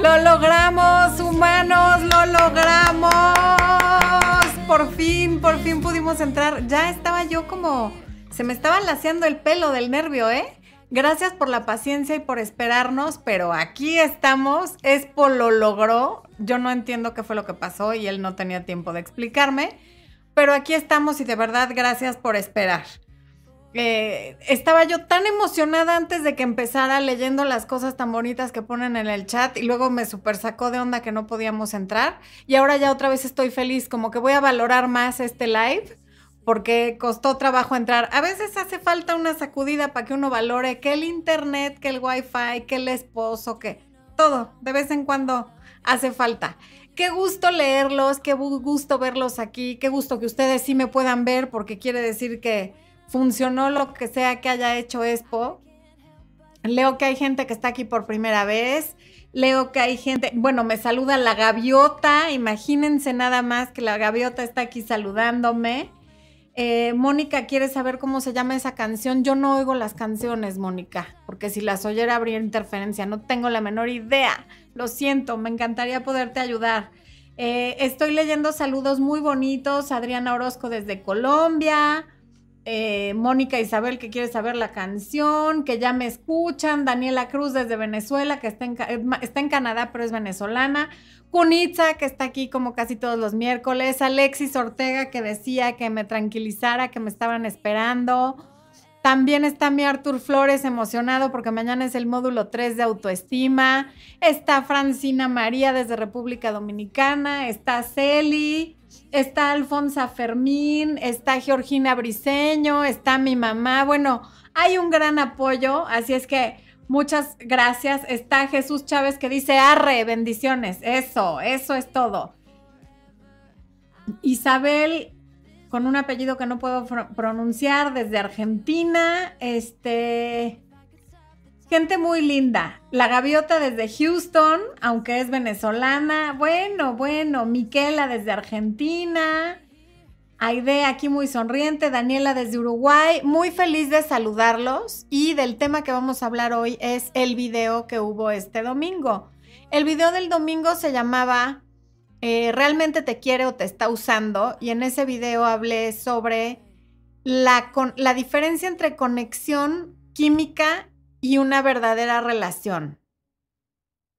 Lo logramos, humanos, lo logramos. Por fin, por fin pudimos entrar. Ya estaba yo como... Se me estaba laseando el pelo del nervio, ¿eh? Gracias por la paciencia y por esperarnos, pero aquí estamos. Espo lo logró. Yo no entiendo qué fue lo que pasó y él no tenía tiempo de explicarme, pero aquí estamos y de verdad gracias por esperar. Eh, estaba yo tan emocionada antes de que empezara leyendo las cosas tan bonitas que ponen en el chat y luego me super sacó de onda que no podíamos entrar y ahora ya otra vez estoy feliz, como que voy a valorar más este live porque costó trabajo entrar. A veces hace falta una sacudida para que uno valore que el internet, que el wifi, que el esposo, que todo, de vez en cuando hace falta. Qué gusto leerlos, qué gusto verlos aquí, qué gusto que ustedes sí me puedan ver porque quiere decir que funcionó lo que sea que haya hecho Expo. Leo que hay gente que está aquí por primera vez. Leo que hay gente, bueno, me saluda la gaviota. Imagínense nada más que la gaviota está aquí saludándome. Eh, Mónica quiere saber cómo se llama esa canción. Yo no oigo las canciones, Mónica, porque si las oyera habría interferencia. No tengo la menor idea. Lo siento, me encantaría poderte ayudar. Eh, estoy leyendo saludos muy bonitos. Adriana Orozco desde Colombia. Eh, Mónica Isabel que quiere saber la canción, que ya me escuchan, Daniela Cruz desde Venezuela, que está en, está en Canadá pero es venezolana, Kunitza, que está aquí como casi todos los miércoles. Alexis Ortega, que decía que me tranquilizara, que me estaban esperando. También está mi Artur Flores emocionado porque mañana es el módulo 3 de autoestima. Está Francina María desde República Dominicana. Está Celi. Está Alfonsa Fermín. Está Georgina Briseño. Está mi mamá. Bueno, hay un gran apoyo. Así es que Muchas gracias. Está Jesús Chávez que dice, arre, bendiciones. Eso, eso es todo. Isabel, con un apellido que no puedo pronunciar, desde Argentina. Este. Gente muy linda. La gaviota desde Houston, aunque es venezolana. Bueno, bueno. Miquela desde Argentina. Aide aquí muy sonriente, Daniela desde Uruguay, muy feliz de saludarlos y del tema que vamos a hablar hoy es el video que hubo este domingo. El video del domingo se llamaba eh, ¿Realmente te quiere o te está usando? Y en ese video hablé sobre la, la diferencia entre conexión química y una verdadera relación.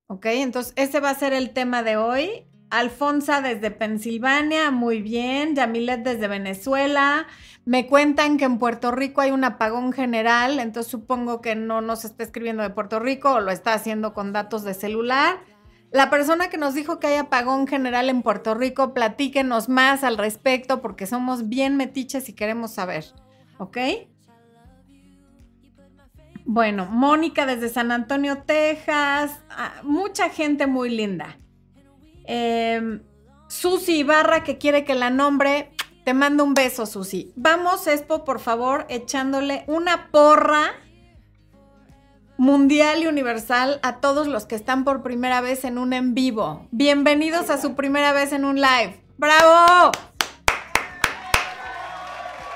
¿Ok? Entonces ese va a ser el tema de hoy. Alfonsa desde Pensilvania, muy bien. Yamilet desde Venezuela. Me cuentan que en Puerto Rico hay un apagón general, entonces supongo que no nos está escribiendo de Puerto Rico o lo está haciendo con datos de celular. La persona que nos dijo que hay apagón general en Puerto Rico, platíquenos más al respecto porque somos bien metiches y queremos saber, ¿ok? Bueno, Mónica desde San Antonio, Texas, ah, mucha gente muy linda. Eh, Susi Ibarra, que quiere que la nombre. Te mando un beso, Susi. Vamos, Expo, por favor, echándole una porra mundial y universal a todos los que están por primera vez en un en vivo. Bienvenidos a su primera vez en un live. ¡Bravo!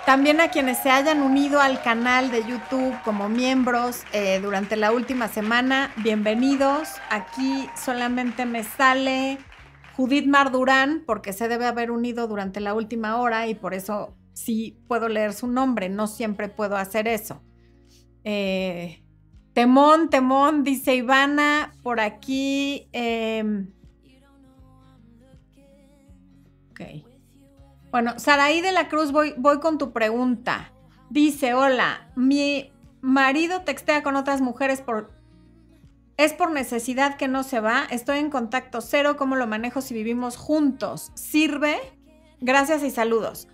También a quienes se hayan unido al canal de YouTube como miembros eh, durante la última semana, bienvenidos. Aquí solamente me sale Judith Mardurán, porque se debe haber unido durante la última hora y por eso sí puedo leer su nombre, no siempre puedo hacer eso. Eh, temón, temón, dice Ivana, por aquí. Em, ok. Bueno, Saraí de la Cruz, voy, voy con tu pregunta. Dice, hola, mi marido textea con otras mujeres por es por necesidad que no se va. Estoy en contacto cero. ¿Cómo lo manejo si vivimos juntos? ¿Sirve? Gracias y saludos.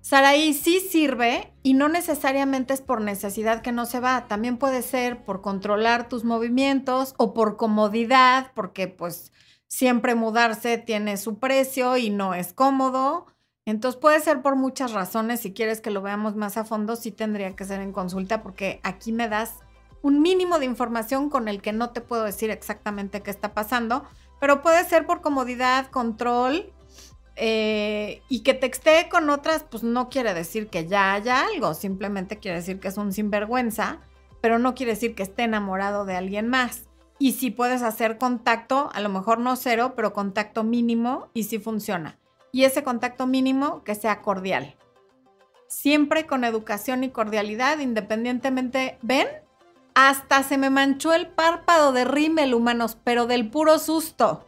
Saraí sí sirve y no necesariamente es por necesidad que no se va. También puede ser por controlar tus movimientos o por comodidad, porque pues siempre mudarse tiene su precio y no es cómodo. Entonces puede ser por muchas razones. Si quieres que lo veamos más a fondo, sí tendría que ser en consulta porque aquí me das un mínimo de información con el que no te puedo decir exactamente qué está pasando, pero puede ser por comodidad, control. Eh, y que textee con otras, pues no quiere decir que ya haya algo, simplemente quiere decir que es un sinvergüenza, pero no quiere decir que esté enamorado de alguien más. y si puedes hacer contacto, a lo mejor no cero, pero contacto mínimo y si funciona. Y ese contacto mínimo que sea cordial. Siempre con educación y cordialidad, independientemente, ¿ven? Hasta se me manchó el párpado de rímel, humanos, pero del puro susto.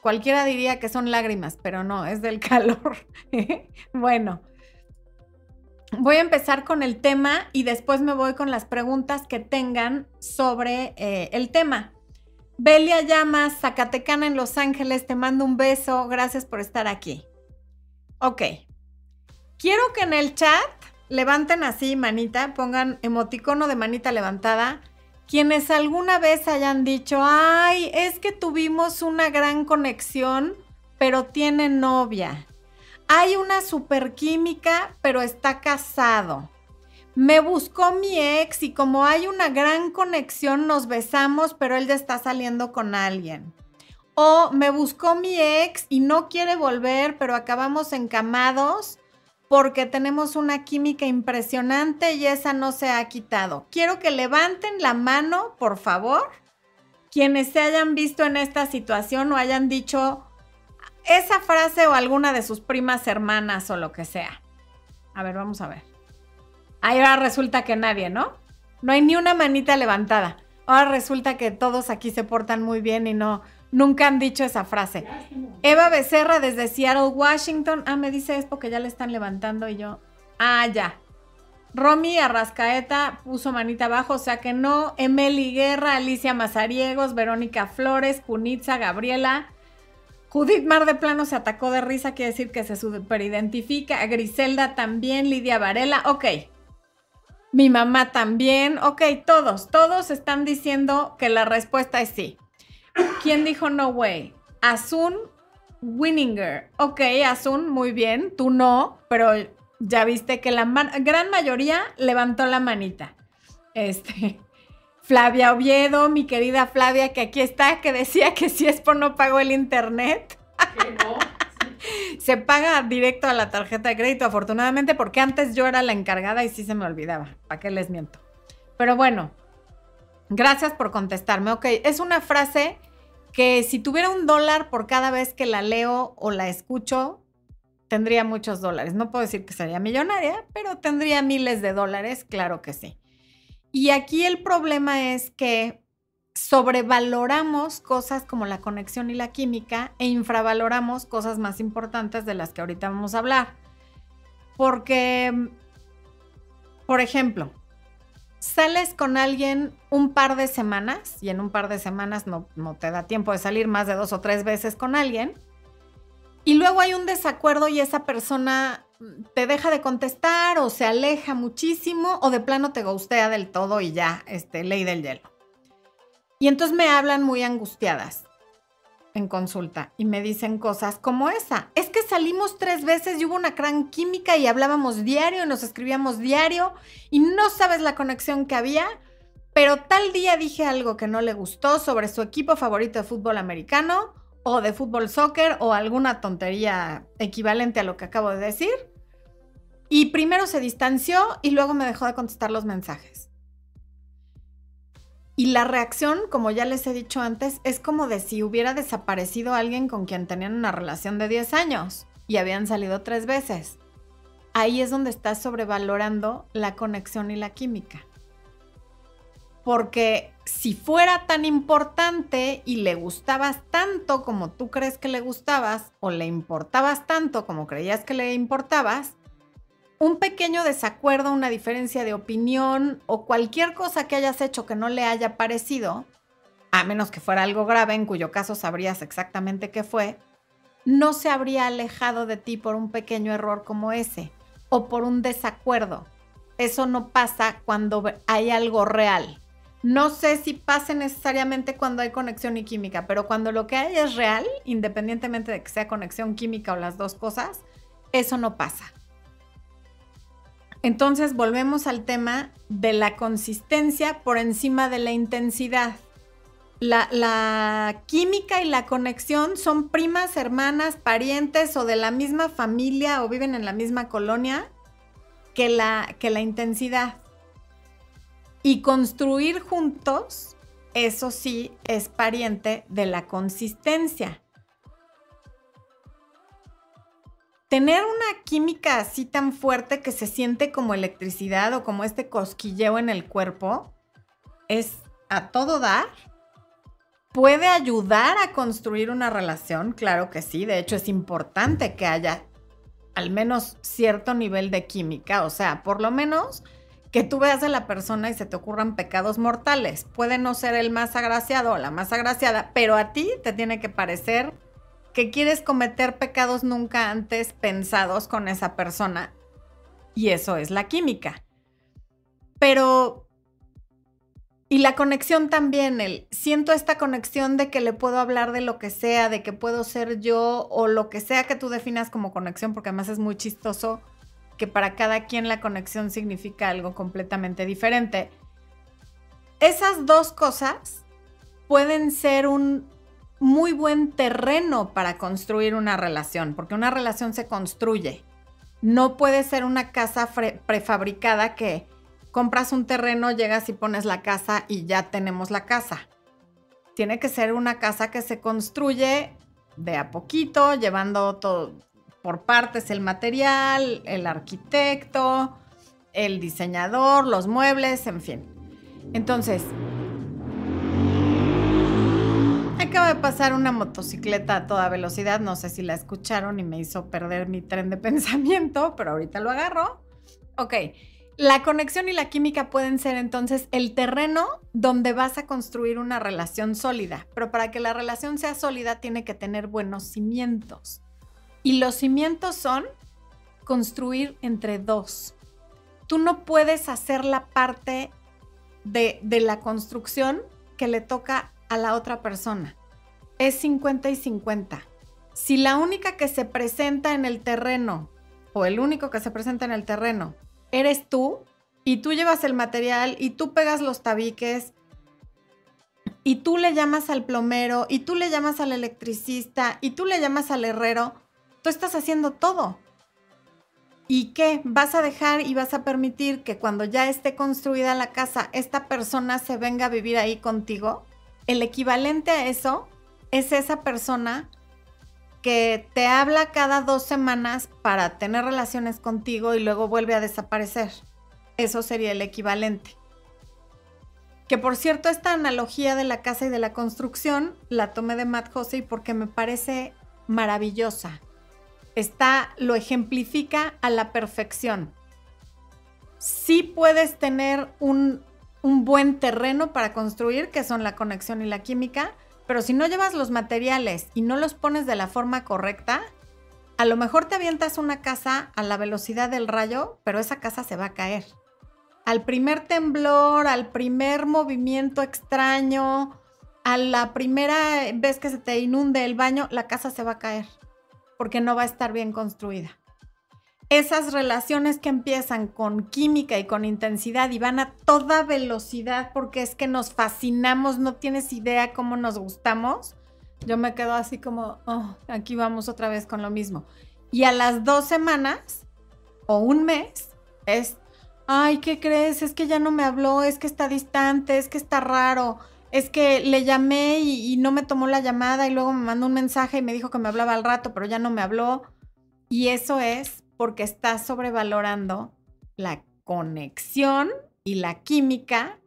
Cualquiera diría que son lágrimas, pero no, es del calor. bueno, voy a empezar con el tema y después me voy con las preguntas que tengan sobre eh, el tema. Belia Llamas, Zacatecana en Los Ángeles, te mando un beso. Gracias por estar aquí. Ok. Quiero que en el chat levanten así manita, pongan emoticono de manita levantada. Quienes alguna vez hayan dicho, ay, es que tuvimos una gran conexión, pero tiene novia. Hay una superquímica, pero está casado. Me buscó mi ex y como hay una gran conexión, nos besamos, pero él está saliendo con alguien. O me buscó mi ex y no quiere volver, pero acabamos encamados porque tenemos una química impresionante y esa no se ha quitado. Quiero que levanten la mano, por favor, quienes se hayan visto en esta situación o hayan dicho esa frase o alguna de sus primas hermanas o lo que sea. A ver, vamos a ver. Ahí ahora resulta que nadie, ¿no? No hay ni una manita levantada. Ahora resulta que todos aquí se portan muy bien y no, nunca han dicho esa frase. Eva Becerra desde Seattle, Washington. Ah, me dice es porque ya le están levantando y yo. Ah, ya. Romy Arrascaeta puso manita abajo, o sea que no. Emily Guerra, Alicia Mazariegos, Verónica Flores, Cunitza, Gabriela. Judith Mar de Plano se atacó de risa, quiere decir que se superidentifica. Griselda también, Lidia Varela. Ok. Mi mamá también. Ok, todos, todos están diciendo que la respuesta es sí. ¿Quién dijo no way? Asun Winninger. Ok, Asun, muy bien. Tú no, pero ya viste que la gran mayoría levantó la manita. Este. Flavia Oviedo, mi querida Flavia, que aquí está, que decía que si es por no pagó el internet. no. se paga directo a la tarjeta de crédito, afortunadamente, porque antes yo era la encargada y sí se me olvidaba. ¿Para qué les miento? Pero bueno, gracias por contestarme. Ok, es una frase que si tuviera un dólar por cada vez que la leo o la escucho, tendría muchos dólares. No puedo decir que sería millonaria, pero tendría miles de dólares, claro que sí. Y aquí el problema es que sobrevaloramos cosas como la conexión y la química e infravaloramos cosas más importantes de las que ahorita vamos a hablar. Porque, por ejemplo, sales con alguien un par de semanas y en un par de semanas no, te da tiempo de salir más de dos o tres veces con alguien y luego hay un desacuerdo y esa persona te deja de contestar o se aleja muchísimo o de plano te gustea del todo y ya, este, ley del hielo. Y entonces me hablan muy angustiadas en consulta y me dicen cosas como esa. Es que salimos tres veces y hubo una gran química y hablábamos diario y nos escribíamos diario y no sabes la conexión que había, pero tal día dije algo que no le gustó sobre su equipo favorito de fútbol americano o de fútbol soccer o alguna tontería equivalente a lo que acabo de decir. Y primero se distanció y luego me dejó de contestar los mensajes. Y la reacción, como ya les he dicho antes, es como de si hubiera desaparecido alguien con quien tenían una relación de 10 años y habían salido tres veces. Ahí es donde estás sobrevalorando la conexión y la química. Porque si fuera tan importante y le gustabas tanto como tú crees que le gustabas o le importabas tanto como creías que le importabas, un pequeño desacuerdo, una diferencia de opinión o cualquier cosa que hayas hecho que no le haya parecido, a menos que fuera algo grave, en cuyo caso sabrías exactamente qué fue, no se habría alejado de ti por un pequeño error como ese o por un desacuerdo. Eso no pasa cuando hay algo real. No sé si pase necesariamente cuando hay conexión y química, pero cuando lo que hay es real, independientemente de que sea conexión química o las dos cosas, eso no pasa. Entonces volvemos al tema de la consistencia por encima de la intensidad. La, química y la conexión son primas, hermanas, parientes o de la misma familia o viven en la misma colonia que la, que la intensidad. Y construir juntos eso sí es pariente de la consistencia. Tener una química así tan fuerte que se siente como electricidad o como este cosquilleo en el cuerpo es a todo dar. ¿Puede ayudar a construir una relación? Claro que sí. De hecho, es importante que haya al menos cierto nivel de química. O sea, por lo menos que tú veas a la persona y se te ocurran pecados mortales. Puede no ser el más agraciado o la más agraciada, pero a ti te tiene que parecer que quieres cometer pecados nunca antes pensados con esa persona. Y eso es la química. Pero... Y la conexión también, el siento esta conexión de que le puedo hablar de lo que sea, de que puedo ser yo o lo que sea que tú definas como conexión, porque además es muy chistoso que para cada quien la conexión significa algo completamente diferente. Esas dos cosas pueden ser un muy buen terreno para construir una relación, porque una relación se construye. No puede ser una casa prefabricada que compras un terreno, llegas y pones la casa y ya tenemos la casa. Tiene que ser una casa que se construye de a poquito, llevando todo, por partes el material, el arquitecto, el diseñador, los muebles, en fin. Entonces, acaba de pasar una motocicleta a toda velocidad, no sé si la escucharon y me hizo perder mi tren de pensamiento, pero ahorita lo agarro. Ok, la conexión y la química pueden ser entonces el terreno donde vas a construir una relación sólida, pero para que la relación sea sólida tiene que tener buenos cimientos. Y los cimientos son construir entre dos. Tú no puedes hacer la parte de, la construcción que le toca a la otra persona. Es 50 y 50. Si la única que se presenta en el terreno o el único que se presenta en el terreno eres tú y tú llevas el material y tú pegas los tabiques y tú le llamas al plomero y tú le llamas al electricista y tú le llamas al herrero, Tú estás haciendo todo. ¿Y qué? ¿Vas a dejar y vas a permitir que cuando ya esté construida la casa, esta persona se venga a vivir ahí contigo? El equivalente a eso es esa persona que te habla cada dos semanas para tener relaciones contigo y luego vuelve a desaparecer. Eso sería el equivalente. Que por cierto, esta analogía de la casa y de la construcción la tomé de Matt Hussey porque me parece maravillosa está, lo ejemplifica a la perfección. Sí puedes tener un, un buen terreno para construir, que son la conexión y la química, pero si no llevas los materiales y no los pones de la forma correcta, a lo mejor te avientas una casa a la velocidad del rayo, pero esa casa se va a caer. Al primer temblor, al primer movimiento extraño, a la primera vez que se te inunde el baño, la casa se va a caer porque no va a estar bien construida. Esas relaciones que empiezan con química y con intensidad y van a toda velocidad porque es que nos fascinamos, no tienes idea cómo nos gustamos. Yo me quedo así como, oh, aquí vamos otra vez con lo mismo. Y a las dos semanas o un mes es, ay, ¿qué crees? Es que ya no me habló, es que está distante, es que está raro es que le llamé y, no me tomó la llamada y luego me mandó un mensaje y me dijo que me hablaba al rato, pero ya no me habló. Y eso es porque estás sobrevalorando la conexión y la química.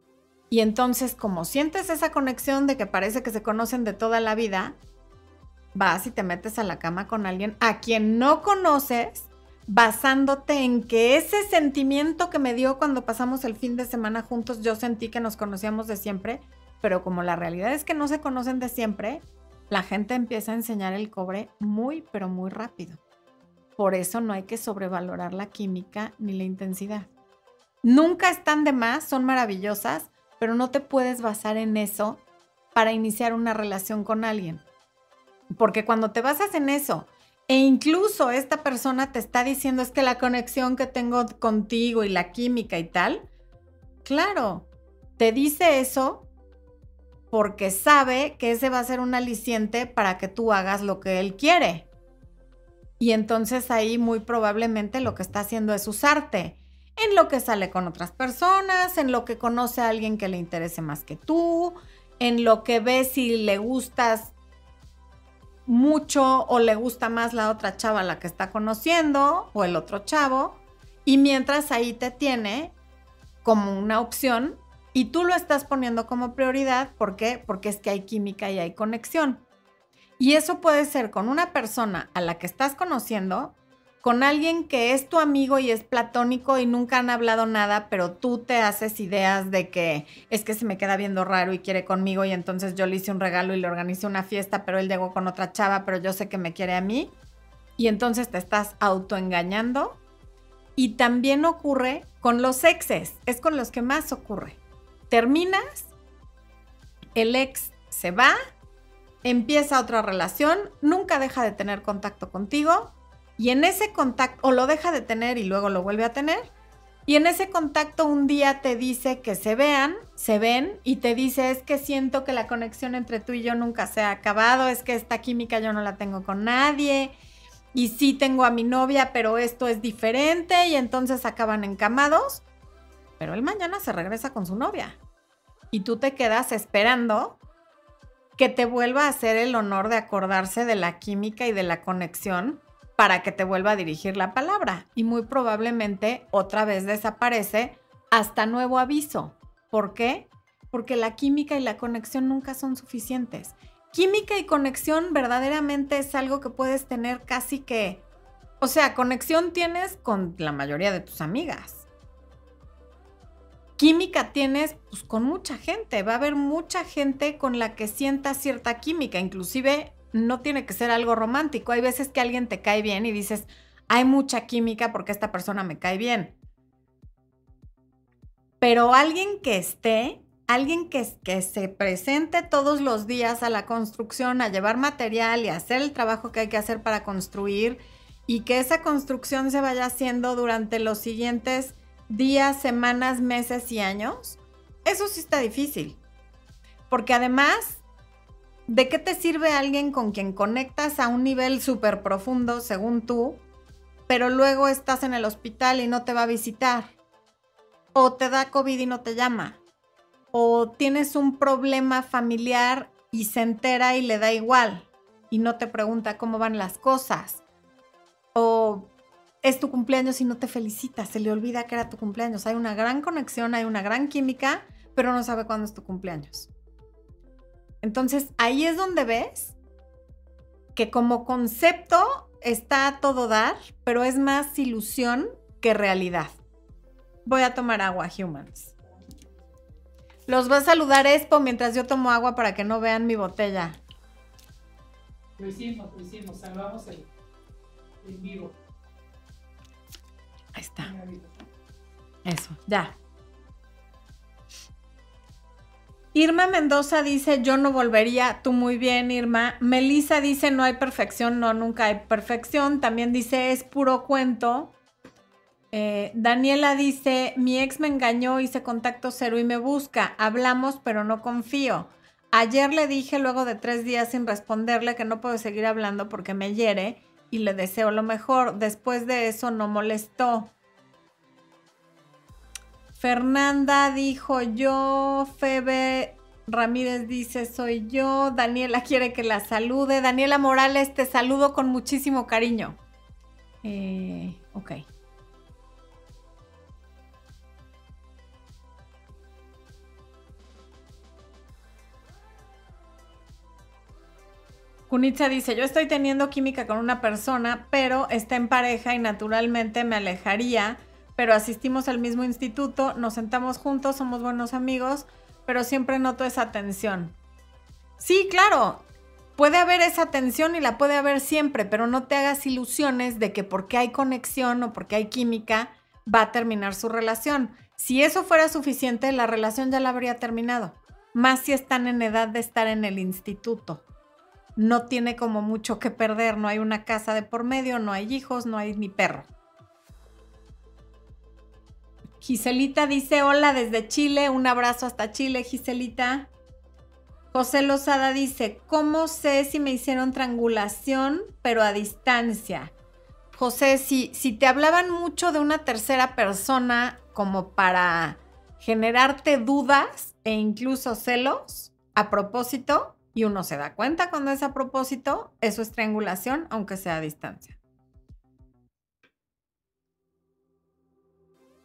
Y entonces, como sientes esa conexión de que parece que se conocen de toda la vida, vas y te metes a la cama con alguien a quien no conoces, basándote en que ese sentimiento que me dio cuando pasamos el fin de semana juntos, yo sentí que nos conocíamos de siempre pero como la realidad es que no se conocen de siempre, la gente empieza a enseñar el cobre muy, pero muy rápido. Por eso no hay que sobrevalorar la química ni la intensidad. Nunca están de más, son maravillosas, pero no te puedes basar en eso para iniciar una relación con alguien. Porque cuando te basas en eso e incluso esta persona te está diciendo es que la conexión que tengo contigo y la química y tal, claro, te dice eso porque sabe que ese va a ser un aliciente para que tú hagas lo que él quiere. Y entonces ahí muy probablemente lo que está haciendo es usarte en lo que sale con otras personas, en lo que conoce a alguien que le interese más que tú, en lo que ve si le gustas mucho o le gusta más la otra chava la que está conociendo o el otro chavo. Y mientras ahí te tiene como una opción y tú lo estás poniendo como prioridad. ¿Por qué? Porque es que hay química y hay conexión. Y eso puede ser con una persona a la que estás conociendo, con alguien que es tu amigo y es platónico y nunca han hablado nada, pero tú te haces ideas de que es que se me queda viendo raro y quiere conmigo y entonces yo le hice un regalo y le organicé una fiesta, pero él llegó con otra chava, pero yo sé que me quiere a mí. Y entonces te estás autoengañando. Y también ocurre con los exes, es con los que más ocurre terminas, el ex se va, empieza otra relación, nunca deja de tener contacto contigo y en ese contacto, o lo deja de tener y luego lo vuelve a tener, y en ese contacto un día te dice que se vean, se ven y te dice es que siento que la conexión entre tú y yo nunca se ha acabado, es que esta química yo no la tengo con nadie y sí tengo a mi novia, pero esto es diferente y entonces acaban encamados pero él mañana se regresa con su novia. Y tú te quedas esperando que te vuelva a hacer el honor de acordarse de la química y de la conexión para que te vuelva a dirigir la palabra. Y muy probablemente otra vez desaparece hasta nuevo aviso. ¿Por qué? Porque la química y la conexión nunca son suficientes. Química y conexión verdaderamente es algo que puedes tener casi que... O sea, conexión tienes con la mayoría de tus amigas química tienes pues, con mucha gente. Va a haber mucha gente con la que sientas cierta química. Inclusive no tiene que ser algo romántico. Hay veces que alguien te cae bien y dices, hay mucha química porque esta persona me cae bien. Pero alguien que esté, alguien que, que se presente todos los días a la construcción, a llevar material y a hacer el trabajo que hay que hacer para construir y que esa construcción se vaya haciendo durante los siguientes días, semanas, meses y años, eso sí está difícil. Porque además, ¿de qué te sirve alguien con quien conectas a un nivel súper profundo, según tú, pero luego estás en el hospital y no te va a visitar? O te da COVID y no te llama. O tienes un problema familiar y se entera y le da igual y no te pregunta cómo van las cosas. O es tu cumpleaños y no te felicita, se le olvida que era tu cumpleaños. Hay una gran conexión, hay una gran química, pero no sabe cuándo es tu cumpleaños. Entonces ahí es donde ves que como concepto está a todo dar, pero es más ilusión que realidad. Voy a tomar agua, humans. Los va a saludar Expo mientras yo tomo agua para que no vean mi botella. Lo hicimos, lo hicimos, salvamos el, el vivo. Ahí está. Eso, ya. Irma Mendoza dice, yo no volvería, tú muy bien, Irma. Melissa dice, no hay perfección, no, nunca hay perfección. También dice, es puro cuento. Eh, Daniela dice, mi ex me engañó, hice contacto cero y me busca. Hablamos, pero no confío. Ayer le dije, luego de tres días sin responderle, que no puedo seguir hablando porque me hiere y le deseo lo mejor. Después de eso no molestó. Fernanda dijo yo, Febe Ramírez dice soy yo, Daniela quiere que la salude, Daniela Morales te saludo con muchísimo cariño. Eh, ok. Kunitsa dice, yo estoy teniendo química con una persona, pero está en pareja y naturalmente me alejaría, pero asistimos al mismo instituto, nos sentamos juntos, somos buenos amigos, pero siempre noto esa tensión. Sí, claro, puede haber esa tensión y la puede haber siempre, pero no te hagas ilusiones de que porque hay conexión o porque hay química va a terminar su relación. Si eso fuera suficiente, la relación ya la habría terminado. Más si están en edad de estar en el instituto no tiene como mucho que perder, no hay una casa de por medio, no hay hijos, no hay ni perro. Giselita dice hola desde Chile, un abrazo hasta Chile, Giselita. José Lozada dice, ¿cómo sé si me hicieron triangulación pero a distancia? José, si, si te hablaban mucho de una tercera persona como para generarte dudas e incluso celos, a propósito y uno se da cuenta cuando es a propósito, eso es triangulación, aunque sea a distancia.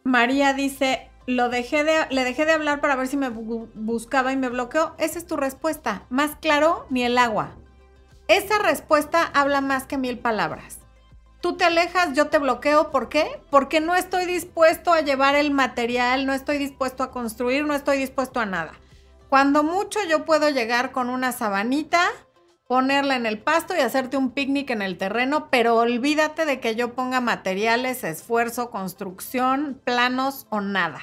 María dice, lo dejé de, le dejé de hablar para ver si me buscaba y me bloqueó. Esa es tu respuesta. Más claro, ni el agua. Esa respuesta habla más que mil palabras. Tú te alejas, yo te bloqueo. ¿Por qué? Porque no estoy dispuesto a llevar el material, no estoy dispuesto a construir, no estoy dispuesto a nada. Cuando mucho yo puedo llegar con una sabanita, ponerla en el pasto y hacerte un picnic en el terreno, pero olvídate de que yo ponga materiales, esfuerzo, construcción, planos o nada.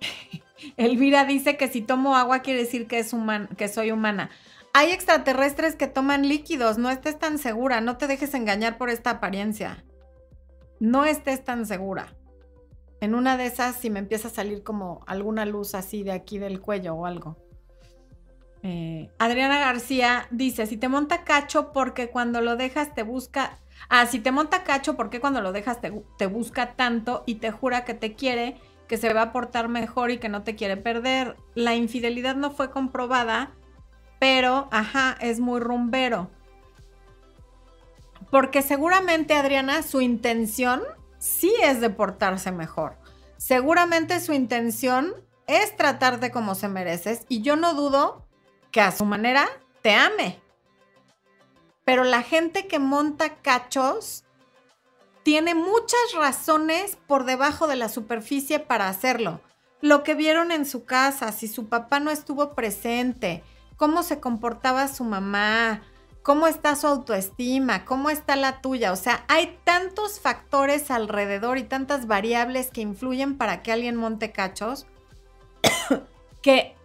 Elvira dice que si tomo agua quiere decir que, es que soy humana. Hay extraterrestres que toman líquidos, no estés tan segura, no te dejes engañar por esta apariencia. No estés tan segura. En una de esas, si me empieza a salir como alguna luz así de aquí del cuello o algo. Eh, Adriana García dice, si te monta cacho porque cuando lo dejas te busca... Ah, si te monta cacho porque cuando lo dejas te, te busca tanto y te jura que te quiere, que se va a portar mejor y que no te quiere perder. La infidelidad no fue comprobada, pero, ajá, es muy rumbero. Porque seguramente, Adriana, su intención sí es de portarse mejor. Seguramente su intención es tratarte como se mereces y yo no dudo que a su manera te ame. Pero la gente que monta cachos tiene muchas razones por debajo de la superficie para hacerlo. Lo que vieron en su casa, si su papá no estuvo presente, cómo se comportaba su mamá, cómo está su autoestima, cómo está la tuya. O sea, hay tantos factores alrededor y tantas variables que influyen para que alguien monte cachos que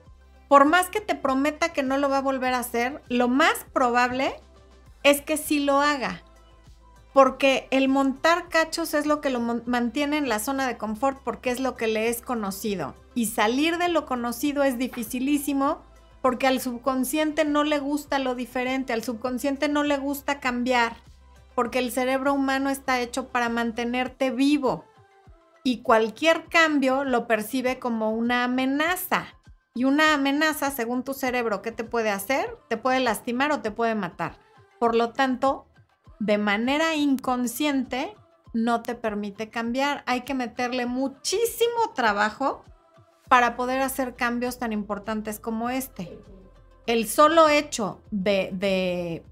por más que te prometa que no lo va a volver a hacer, lo más probable es que sí lo haga. Porque el montar cachos es lo que lo mantiene en la zona de confort porque es lo que le es conocido. Y salir de lo conocido es dificilísimo porque al subconsciente no le gusta lo diferente, al subconsciente no le gusta cambiar, porque el cerebro humano está hecho para mantenerte vivo y cualquier cambio lo percibe como una amenaza. Y una amenaza, según tu cerebro, ¿qué te puede hacer? Te puede lastimar o te puede matar. Por lo tanto, de manera inconsciente, no te permite cambiar. Hay que meterle muchísimo trabajo para poder hacer cambios tan importantes como este. El solo hecho de,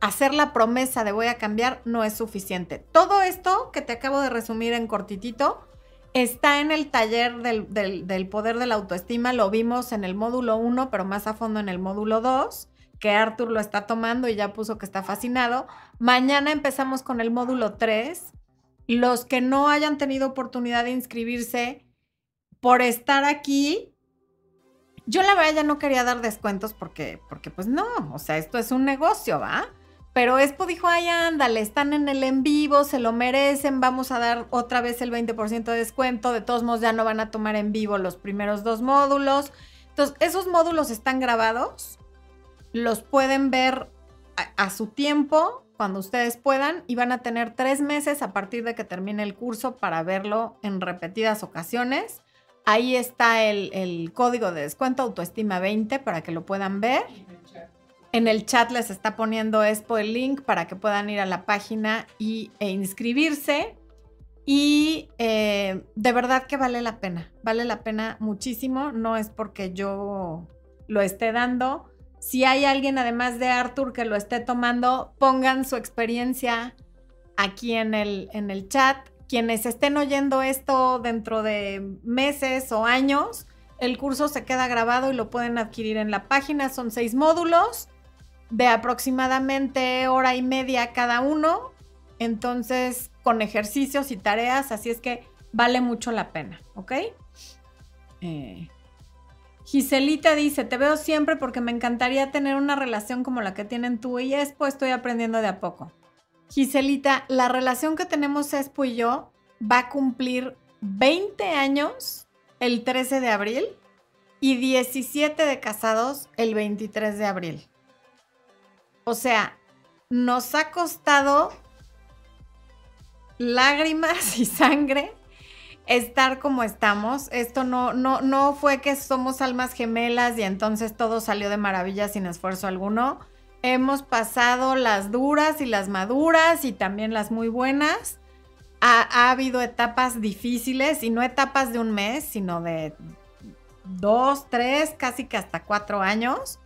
hacer la promesa de voy a cambiar no es suficiente. Todo esto que te acabo de resumir en cortitito está en el taller del, del, poder de la autoestima. Lo vimos en el módulo 1, pero más a fondo en el módulo 2, que Arthur lo está tomando y ya puso que está fascinado. Mañana empezamos con el módulo 3. Los que no hayan tenido oportunidad de inscribirse, por estar aquí, yo la verdad ya no quería dar descuentos porque, porque pues no, o sea, esto es un negocio, ¿va? Pero Expo dijo, ay, ándale, están en el en vivo, se lo merecen, vamos a dar otra vez el 20% de descuento, de todos modos ya no van a tomar en vivo los primeros dos módulos. Entonces, esos módulos están grabados, los pueden ver a, a su tiempo, cuando ustedes puedan, y van a tener tres meses a partir de que termine el curso para verlo en repetidas ocasiones. Ahí está el, código de descuento autoestima 20 para que lo puedan ver. En el chat les está poniendo Expo el link para que puedan ir a la página y, e inscribirse. Y eh, de verdad que vale la pena, vale la pena muchísimo. No es porque yo lo esté dando. Si hay alguien además de Arthur que lo esté tomando, pongan su experiencia aquí en el, en el chat quienes estén oyendo esto dentro de meses o años, el curso se queda grabado y lo pueden adquirir en la página. Son seis módulos de aproximadamente hora y media cada uno. Entonces, con ejercicios y tareas, así es que vale mucho la pena, ¿ok? Eh, Giselita dice, te veo siempre porque me encantaría tener una relación como la que tienen tú y Espo, estoy aprendiendo de a poco. Giselita, la relación que tenemos Espo y yo va a cumplir 20 años el 13 de abril y 17 de casados el 23 de abril. O sea, nos ha costado lágrimas y sangre estar como estamos. Esto no, no, no fue que somos almas gemelas y entonces todo salió de maravilla sin esfuerzo alguno. Hemos pasado las duras y las maduras y también las muy buenas. Ha, ha habido etapas difíciles y no etapas de un mes, sino de dos, tres, casi que hasta cuatro años.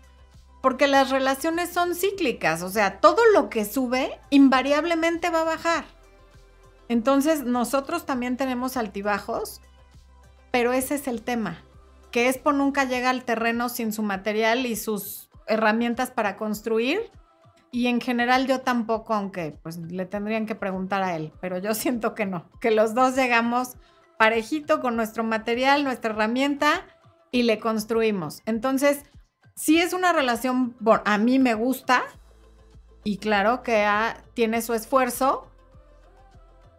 Porque las relaciones son cíclicas, o sea, todo lo que sube invariablemente va a bajar. Entonces, nosotros también tenemos altibajos, pero ese es el tema, que Expo nunca llega al terreno sin su material y sus herramientas para construir. Y en general yo tampoco, aunque pues le tendrían que preguntar a él, pero yo siento que no, que los dos llegamos parejito con nuestro material, nuestra herramienta y le construimos. Entonces, si es una relación, a mí me gusta y claro que tiene su esfuerzo,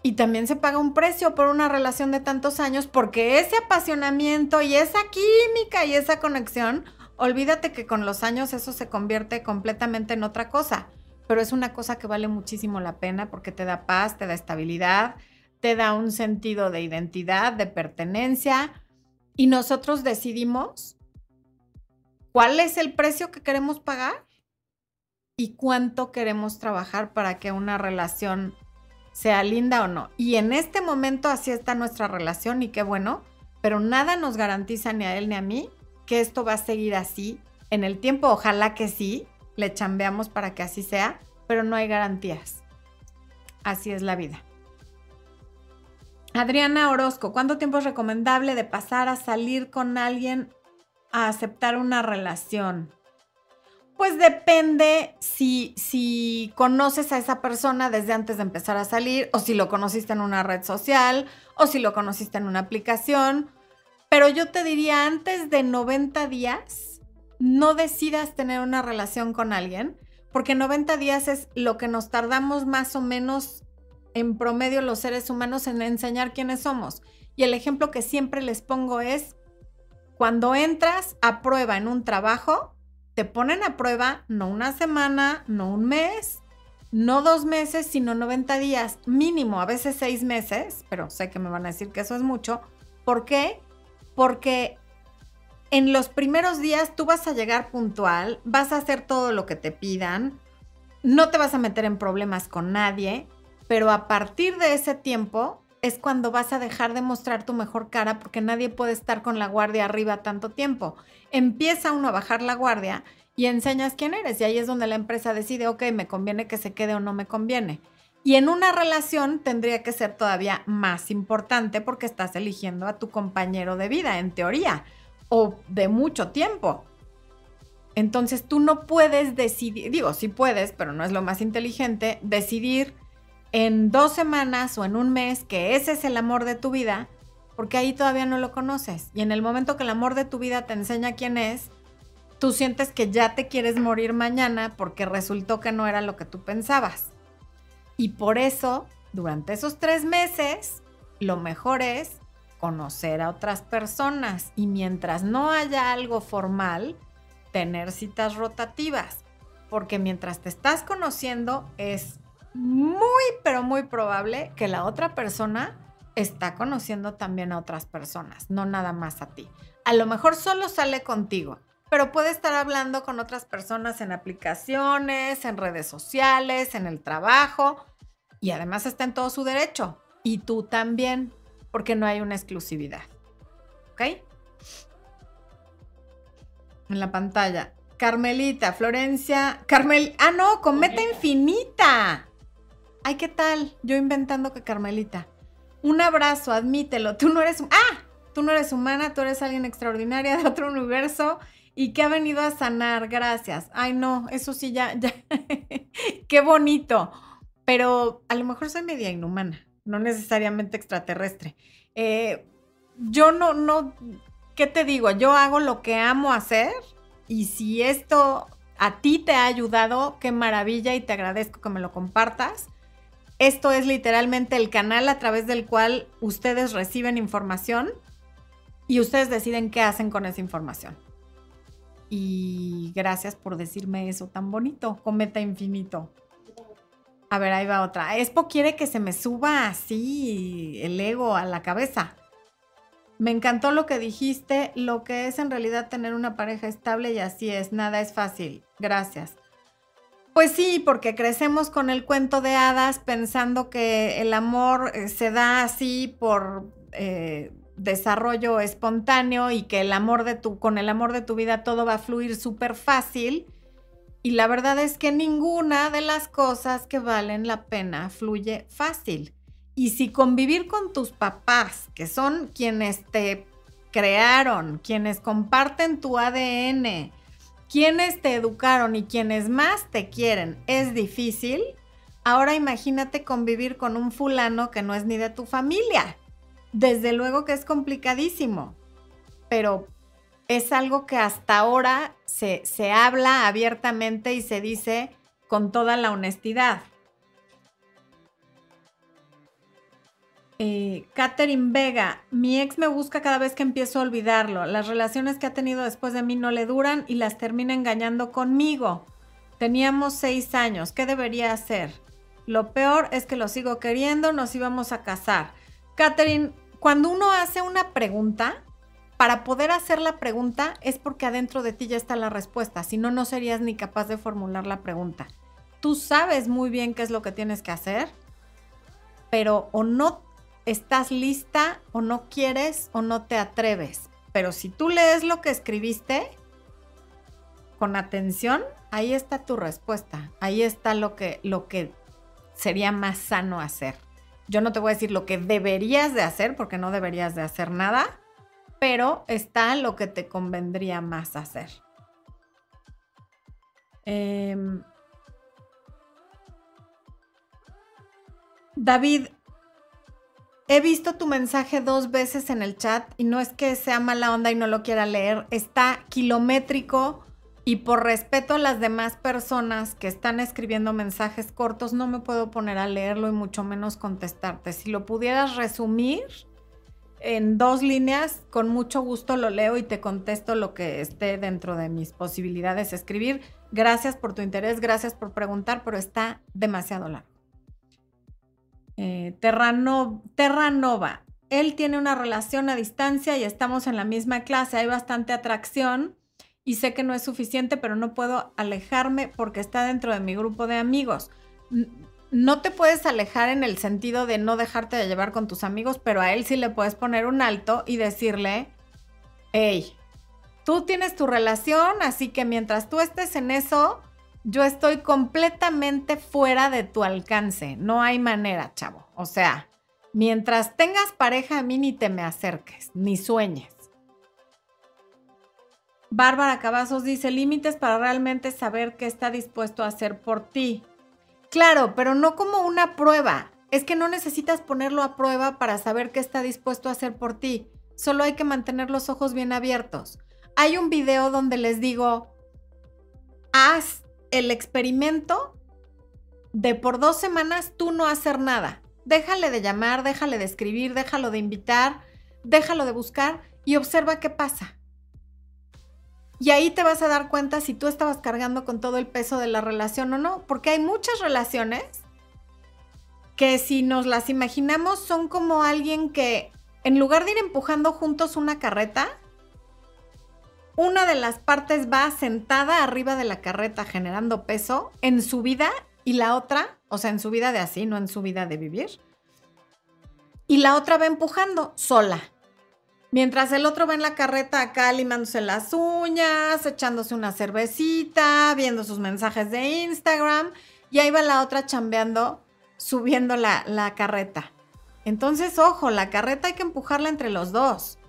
y también se paga un precio por una relación de tantos años porque ese apasionamiento y esa química y esa conexión, olvídate que con los años eso se convierte completamente en otra cosa, pero es una cosa que vale muchísimo la pena porque te da paz, te da estabilidad, te da un sentido de identidad, de pertenencia y nosotros decidimos cuál es el precio que queremos pagar y cuánto queremos trabajar para que una relación sea linda o no. Y en este momento así está nuestra relación y qué bueno, pero nada nos garantiza ni a él ni a mí que esto va a seguir así en el tiempo. Ojalá que sí, le chambeamos para que así sea, pero no hay garantías. Así es la vida. Adriana Orozco, ¿cuánto tiempo es recomendable de pasar a salir con alguien a aceptar una relación? Pues depende si, si conoces a esa persona desde antes de empezar a salir, o si lo conociste en una red social, o si lo conociste en una aplicación. Pero yo te diría, antes de 90 días, no decidas tener una relación con alguien, porque 90 días es lo que nos tardamos más o menos en promedio los seres humanos en enseñar quiénes somos. Y el ejemplo que siempre les pongo es, cuando entras a prueba en un trabajo, te ponen a prueba no una semana, no un mes, no dos meses, sino 90 días, mínimo, a veces seis meses, pero sé que me van a decir que eso es mucho. ¿Por qué? Porque en los primeros días tú vas a llegar puntual, vas a hacer todo lo que te pidan, no te vas a meter en problemas con nadie, pero a partir de ese tiempo es cuando vas a dejar de mostrar tu mejor cara porque nadie puede estar con la guardia arriba tanto tiempo. Empieza uno a bajar la guardia y enseñas quién eres y ahí es donde la empresa decide, ok, me conviene que se quede o no me conviene. Y en una relación tendría que ser todavía más importante porque estás eligiendo a tu compañero de vida, en teoría, o de mucho tiempo. Entonces tú no puedes decidir, digo, sí puedes, pero no es lo más inteligente, decidir en dos semanas o en un mes que ese es el amor de tu vida, porque ahí todavía no lo conoces. Y en el momento que el amor de tu vida te enseña quién es, tú sientes que ya te quieres morir mañana porque resultó que no era lo que tú pensabas. Y por eso, durante esos tres meses, lo mejor es conocer a otras personas y mientras no haya algo formal, tener citas rotativas. Porque mientras te estás conociendo es muy, pero muy probable que la otra persona está conociendo también a otras personas, no nada más a ti. A lo mejor solo sale contigo, pero puede estar hablando con otras personas en aplicaciones, en redes sociales, en el trabajo, y además está en todo su derecho. Y tú también, porque no hay una exclusividad. ¿Ok? En la pantalla. Carmelita, Florencia, Carmel, ah no, Cometa Infinita ay, ¿qué tal? Yo inventando que Carmelita. Un abrazo, admítelo. Tú no eres, ah, tú no eres humana, tú eres alguien extraordinaria de otro universo y que ha venido a sanar. Gracias. Ay, no, eso sí ya, ya. Qué bonito. Pero a lo mejor soy media inhumana, no necesariamente extraterrestre. Eh, yo no, no, ¿qué te digo? Yo hago lo que amo hacer y si esto a ti te ha ayudado, qué maravilla y te agradezco que me lo compartas. Esto es literalmente el canal a través del cual ustedes reciben información y ustedes deciden qué hacen con esa información. Y gracias por decirme eso tan bonito, cometa infinito. A ver, ahí va otra. Expo quiere que se me suba así el ego a la cabeza. Me encantó lo que dijiste, lo que es en realidad tener una pareja estable y así es, nada es fácil. Gracias. Pues sí, porque crecemos con el cuento de hadas pensando que el amor eh, se da así por eh, desarrollo espontáneo y que el amor de tu, con el amor de tu vida todo va a fluir súper fácil. Y la verdad es que ninguna de las cosas que valen la pena fluye fácil. Y si convivir con tus papás, que son quienes te crearon, quienes comparten tu ADN, quienes te educaron y quienes más te quieren es difícil, ahora imagínate convivir con un fulano que no es ni de tu familia. Desde luego que es complicadísimo, pero es algo que hasta ahora se, se habla abiertamente y se dice con toda la honestidad. Eh, Vega, mi ex me busca cada vez que empiezo a olvidarlo. Las relaciones que ha tenido después de mí no le duran y las termina engañando conmigo. Teníamos seis años, ¿qué debería hacer? Lo peor es que lo sigo queriendo, nos íbamos a casar. Catherine, cuando uno hace una pregunta, para poder hacer la pregunta es porque adentro de ti ya está la respuesta, si no, no serías ni capaz de formular la pregunta. Tú sabes muy bien qué es lo que tienes que hacer, pero o no estás lista o no quieres o no te atreves. Pero si tú lees lo que escribiste con atención, ahí está tu respuesta. Ahí está lo que, lo que sería más sano hacer. Yo no te voy a decir lo que deberías de hacer porque no deberías de hacer nada, pero está lo que te convendría más hacer. Em, David, He visto tu mensaje dos veces en el chat y no es que sea mala onda y no lo quiera leer, está kilométrico y por respeto a las demás personas que están escribiendo mensajes cortos no me puedo poner a leerlo y mucho menos contestarte. Si lo pudieras resumir en dos líneas, con mucho gusto lo leo y te contesto lo que esté dentro de mis posibilidades de escribir. Gracias por tu interés, gracias por preguntar, pero está demasiado largo. Eh, Terranova. Él tiene una relación a distancia y estamos en la misma clase. Hay bastante atracción y sé que no es suficiente, pero no puedo alejarme porque está dentro de mi grupo de amigos. No te puedes alejar en el sentido de no dejarte de llevar con tus amigos, pero a él sí le puedes poner un alto y decirle, hey, tú tienes tu relación, así que mientras tú estés en eso, yo estoy completamente fuera de tu alcance. No hay manera, chavo. O sea, mientras tengas pareja a mí ni te me acerques, ni sueñes. Bárbara Cavazos dice, límites para realmente saber qué está dispuesto a hacer por ti. Claro, pero no como una prueba. Es que no necesitas ponerlo a prueba para saber qué está dispuesto a hacer por ti. Solo hay que mantener los ojos bien abiertos. Hay un video donde les digo, haz el experimento de por dos semanas tú no hacer nada. Déjale de llamar, déjale de escribir, déjalo de invitar, déjalo de buscar y observa qué pasa. Y ahí te vas a dar cuenta si tú estabas cargando con todo el peso de la relación o no, porque hay muchas relaciones que si nos las imaginamos son como alguien que en lugar de ir empujando juntos una carreta, una de las partes va sentada arriba de la carreta generando peso en su vida y la otra, o sea, en su vida de así, no en su vida de vivir. Y la otra va empujando sola. Mientras el otro va en la carreta acá limándose las uñas, echándose una cervecita, viendo sus mensajes de Instagram. Y ahí va la otra chambeando, subiendo la, la carreta. Entonces, ojo, la carreta hay que empujarla entre los dos.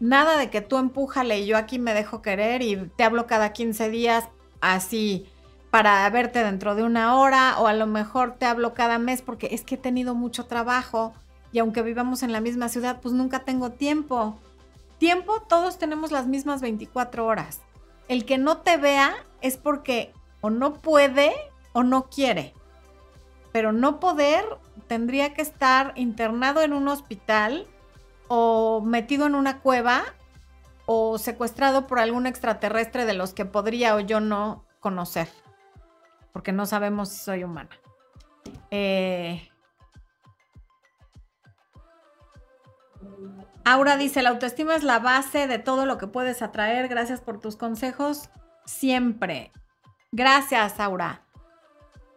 Nada de que tú empújale y yo aquí me dejo querer y te hablo cada 15 días así para verte dentro de una hora o a lo mejor te hablo cada mes porque es que he tenido mucho trabajo y aunque vivamos en la misma ciudad, pues nunca tengo tiempo. Tiempo, todos tenemos las mismas 24 horas. El que no te vea es porque o no puede o no quiere. Pero no poder tendría que estar internado en un hospital o metido en una cueva o secuestrado por algún extraterrestre de los que podría o yo no conocer, porque no sabemos si soy humana. Aura dice, la autoestima es la base de todo lo que puedes atraer. Gracias por tus consejos. Siempre. Gracias, Aura.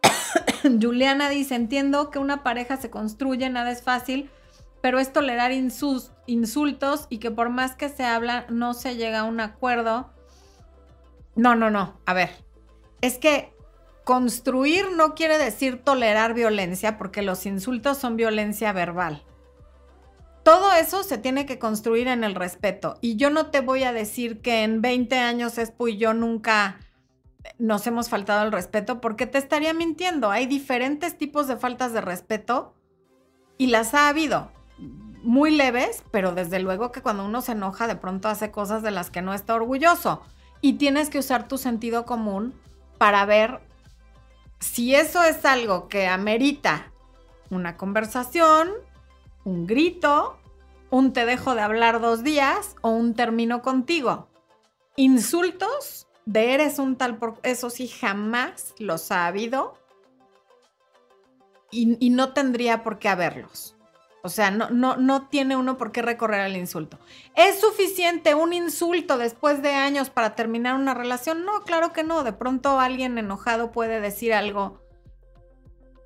Juliana dice, entiendo que una pareja se construye, nada es fácil, pero es tolerar insultos y que por más que se habla no se llega a un acuerdo. No, no, no. A ver, es que construir no quiere decir tolerar violencia porque los insultos son violencia verbal. Todo eso se tiene que construir en el respeto. Y yo no te voy a decir que en 20 años Espo y yo nunca nos hemos faltado el respeto porque te estaría mintiendo. Hay diferentes tipos de faltas de respeto y las ha habido. Muy leves, pero desde luego que cuando uno se enoja de pronto hace cosas de las que no está orgulloso. Y tienes que usar tu sentido común para ver si eso es algo que amerita una conversación, un grito, un te dejo de hablar dos días o un termino contigo. Insultos de eres un tal por eso sí jamás los ha habido y, no tendría por qué haberlos. O sea, no, no, no tiene uno por qué recorrer al insulto. ¿Es suficiente un insulto después de años para terminar una relación? No, claro que no. De pronto alguien enojado puede decir algo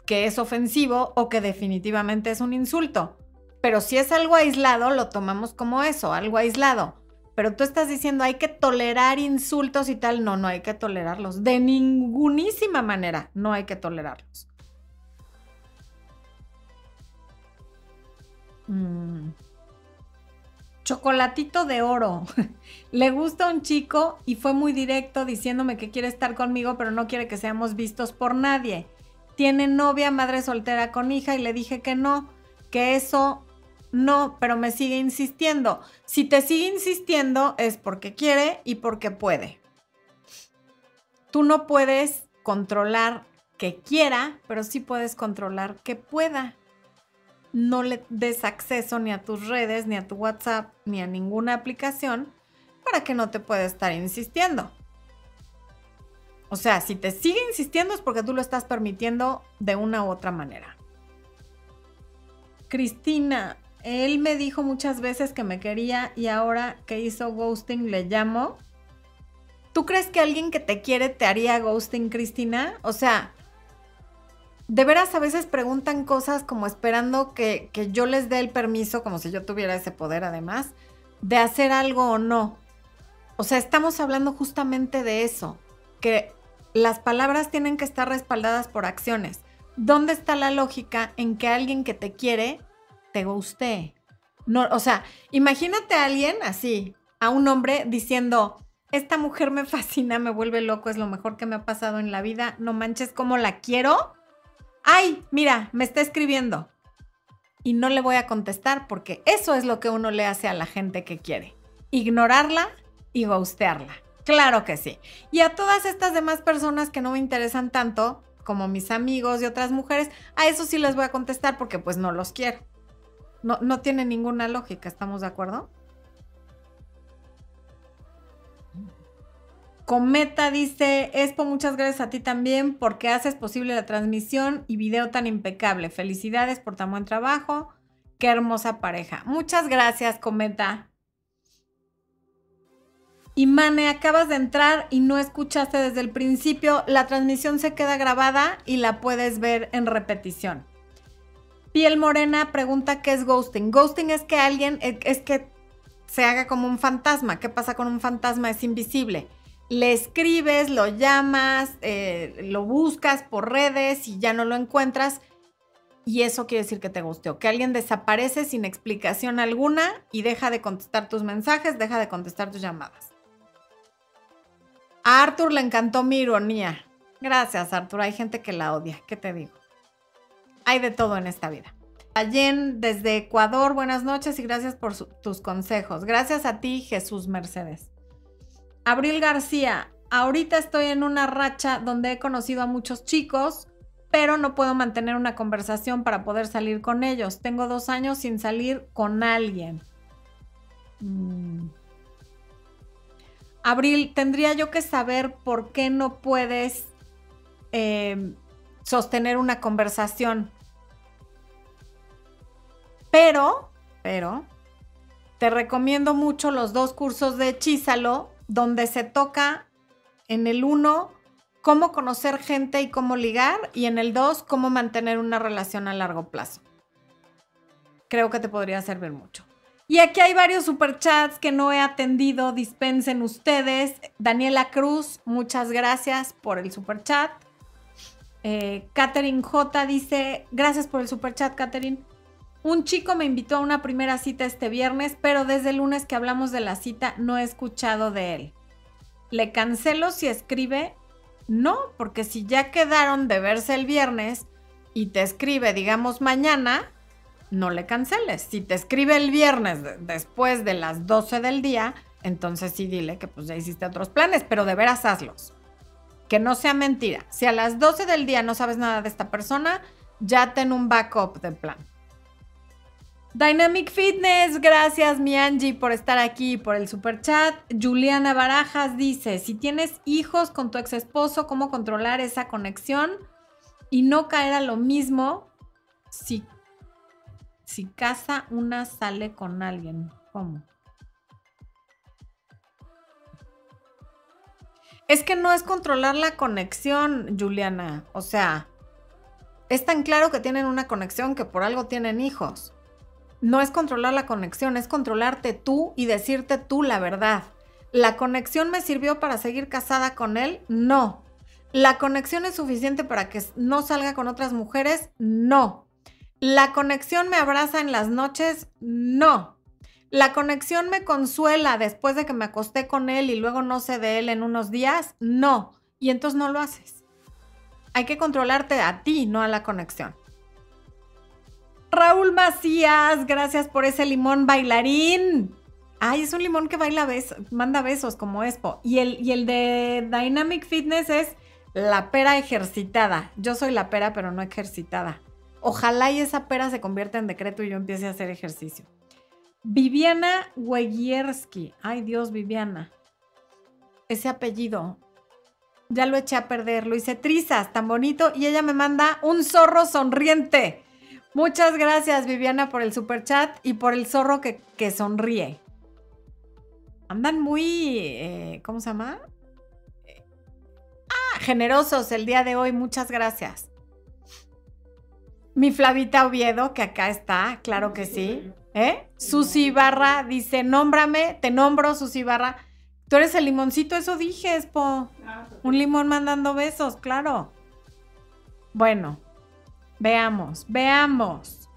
que es ofensivo o que definitivamente es un insulto. Pero si es algo aislado, lo tomamos como eso, algo aislado. Pero tú estás diciendo hay que tolerar insultos y tal. No, no hay que tolerarlos. De ningunísima manera no hay que tolerarlos. Mm. Chocolatito de oro. Le gusta un chico y fue muy directo diciéndome que quiere estar conmigo, pero no quiere que seamos vistos por nadie. Tiene novia, madre soltera con hija y le dije que no, que eso no, pero me sigue insistiendo. Si te sigue insistiendo es porque quiere y porque puede. Tú no puedes controlar que quiera, pero sí puedes controlar que pueda no le des acceso ni a tus redes, ni a tu WhatsApp, ni a ninguna aplicación para que no te pueda estar insistiendo. O sea, si te sigue insistiendo es porque tú lo estás permitiendo de una u otra manera. Cristina, él me dijo muchas veces que me quería y ahora que hizo ghosting le llamo. ¿Tú crees que alguien que te quiere te haría ghosting, Cristina? O sea, de veras a veces preguntan cosas como esperando que, yo les dé el permiso, como si yo tuviera ese poder además, de hacer algo o no. O sea, estamos hablando justamente de eso, que las palabras tienen que estar respaldadas por acciones. ¿Dónde está la lógica en que alguien que te quiere te guste? No, o sea, imagínate a alguien así, a un hombre diciendo, esta mujer me fascina, me vuelve loco, es lo mejor que me ha pasado en la vida, no manches cómo la quiero ay, mira, me está escribiendo. Y no le voy a contestar porque eso es lo que uno le hace a la gente que quiere. Ignorarla y ghostearla. Claro que sí. Y a todas estas demás personas que no me interesan tanto, como mis amigos y otras mujeres, a eso sí les voy a contestar porque pues no los quiero. No, no tiene ninguna lógica, ¿estamos de acuerdo? Cometa dice, Expo, muchas gracias a ti también porque haces posible la transmisión y video tan impecable. Felicidades por tan buen trabajo. Qué hermosa pareja. Muchas gracias, Cometa. Y Mane, acabas de entrar y no escuchaste desde el principio. La transmisión se queda grabada y la puedes ver en repetición. Piel Morena pregunta qué es ghosting. Ghosting es que alguien, es que se haga como un fantasma. ¿Qué pasa con un fantasma? Es invisible le escribes, lo llamas, eh, lo buscas por redes y ya no lo encuentras. Y eso quiere decir que te gustó, que alguien desaparece sin explicación alguna y deja de contestar tus mensajes, deja de contestar tus llamadas. A Arthur le encantó mi ironía. Gracias, Arthur. Hay gente que la odia. ¿Qué te digo? Hay de todo en esta vida. Allen desde Ecuador, buenas noches y gracias por tus consejos. Gracias a ti, Jesús Mercedes. Abril García, ahorita estoy en una racha donde he conocido a muchos chicos, pero no puedo mantener una conversación para poder salir con ellos. Tengo dos años sin salir con alguien. Mm. Abril, tendría yo que saber por qué no puedes em, sostener una conversación. Pero, pero, te recomiendo mucho los dos cursos de Hechízalo, donde se toca en el uno cómo conocer gente y cómo ligar, y en el dos cómo mantener una relación a largo plazo. Creo que te podría servir mucho. Y aquí hay varios superchats que no he atendido, dispensen ustedes. Daniela Cruz, muchas gracias por el superchat. Eh, Catherine J dice, gracias por el superchat, Catherine. Un chico me invitó a una primera cita este viernes, pero desde el lunes que hablamos de la cita no he escuchado de él. ¿Le cancelo si escribe? No, porque si ya quedaron de verse el viernes y te escribe, digamos, mañana, no le canceles. Si te escribe el viernes después de las 12 del día, entonces sí dile que pues ya hiciste otros planes, pero de veras hazlos. Que no sea mentira. Si a las 12 del día no sabes nada de esta persona, ya ten un backup de plan. Dynamic Fitness, gracias mi Angie por estar aquí, por el super chat. Juliana Barajas dice, si tienes hijos con tu ex esposo, ¿cómo controlar esa conexión y no caer a lo mismo si si casa una sale con alguien. ¿Cómo? Es que no es controlar la conexión, Juliana. O sea, es tan claro que tienen una conexión que por algo tienen hijos. No es controlar la conexión, es controlarte tú y decirte tú la verdad. ¿La conexión me sirvió para seguir casada con él? No. ¿La conexión es suficiente para que no salga con otras mujeres? No. ¿La conexión me abraza en las noches? No. ¿La conexión me consuela después de que me acosté con él y luego no sé de él en unos días? No. Y entonces no lo haces. Hay que controlarte a ti, no a la conexión. Raúl Macías, gracias por ese limón bailarín. Ay, es un limón que baila besos, manda besos como Expo. Y el, y el de Dynamic Fitness es la pera ejercitada. Yo soy la pera, pero no ejercitada. Ojalá y esa pera se convierta en decreto y yo empiece a hacer ejercicio. Viviana Wegierski. Ay Dios, Viviana. Ese apellido. Ya lo eché a perder. Lo hice trizas, tan bonito. Y ella me manda un zorro sonriente. Muchas gracias, Viviana, por el super chat y por el zorro que, sonríe. Andan muy. Eh, ¿Cómo se llama? Ah, generosos el día de hoy. Muchas gracias. Mi Flavita Oviedo, que acá está, claro que sí. ¿Eh? Susi Barra dice, nómbrame, te nombro, Susi Barra. Tú eres el limoncito, eso dije, Espo. Un limón mandando besos, claro. Bueno, veamos, veamos.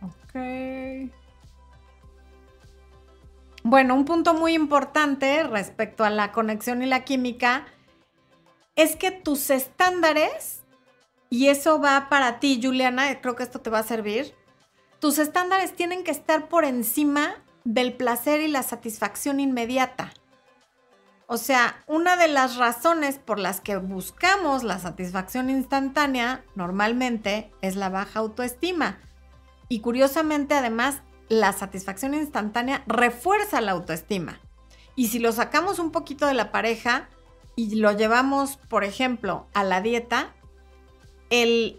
Ok. Bueno, un punto muy importante respecto a la conexión y la química es que tus estándares, y eso va para ti, Juliana, creo que esto te va a servir, tus estándares tienen que estar por encima del placer y la satisfacción inmediata. O sea, una de las razones por las que buscamos la satisfacción instantánea normalmente es la baja autoestima. Y curiosamente, además, la satisfacción instantánea refuerza la autoestima. Y si lo sacamos un poquito de la pareja y lo llevamos, por ejemplo, a la dieta, el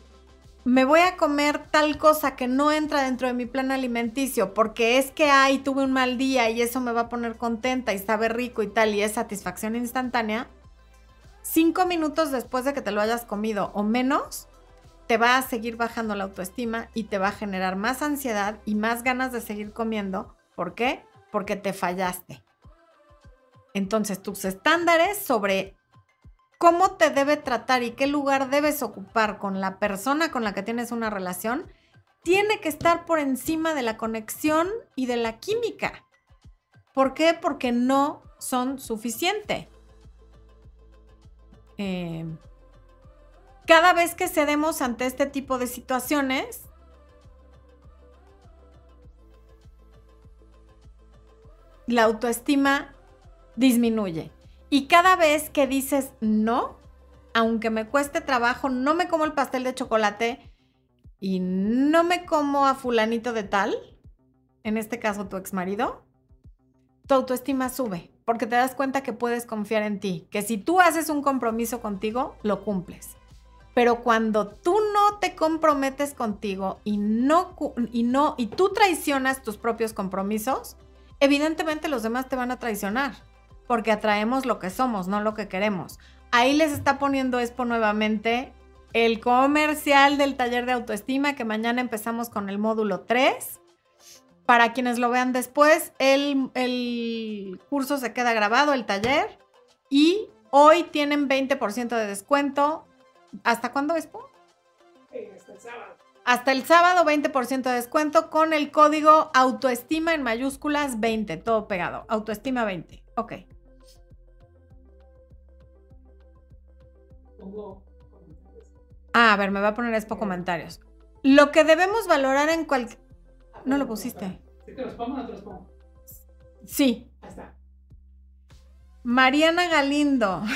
me voy a comer tal cosa que no entra dentro de mi plan alimenticio porque es que ay, tuve un mal día y eso me va a poner contenta y sabe rico y tal y es satisfacción instantánea, cinco minutos después de que te lo hayas comido o menos, te va a seguir bajando la autoestima y te va a generar más ansiedad y más ganas de seguir comiendo. ¿Por qué? Porque te fallaste. Entonces, tus estándares sobre cómo te debe tratar y qué lugar debes ocupar con la persona con la que tienes una relación, tiene que estar por encima de la conexión y de la química. ¿Por qué? Porque no son suficiente. Eh, cada vez que cedemos ante este tipo de situaciones, la autoestima disminuye. Y cada vez que dices no, aunque me cueste trabajo, no me como el pastel de chocolate y no me como a fulanito de tal, en este caso tu ex marido, tu autoestima sube porque te das cuenta que puedes confiar en ti, que si tú haces un compromiso contigo, lo cumples Pero cuando tú no te comprometes contigo y no, y no, y tú traicionas tus propios compromisos, evidentemente los demás te van a traicionar, porque atraemos lo que somos, no lo que queremos. Ahí les está poniendo Expo nuevamente el comercial del taller de autoestima, que mañana empezamos con el módulo 3. Para quienes lo vean después, el, el curso se queda grabado, el taller, y hoy tienen 20% de descuento ¿Hasta cuándo, Expo? hasta el sábado. Hasta el sábado, 20% de descuento con el código autoestima en mayúsculas 20, todo pegado. Autoestima 20. Ok. Pongo comentarios. Ah, a ver, me va a poner Expo comentarios. Lo que debemos valorar en cualquier... No lo pusiste. ¿Sí te los pongo o no te los pongo? Sí. Ahí está. Mariana Galindo.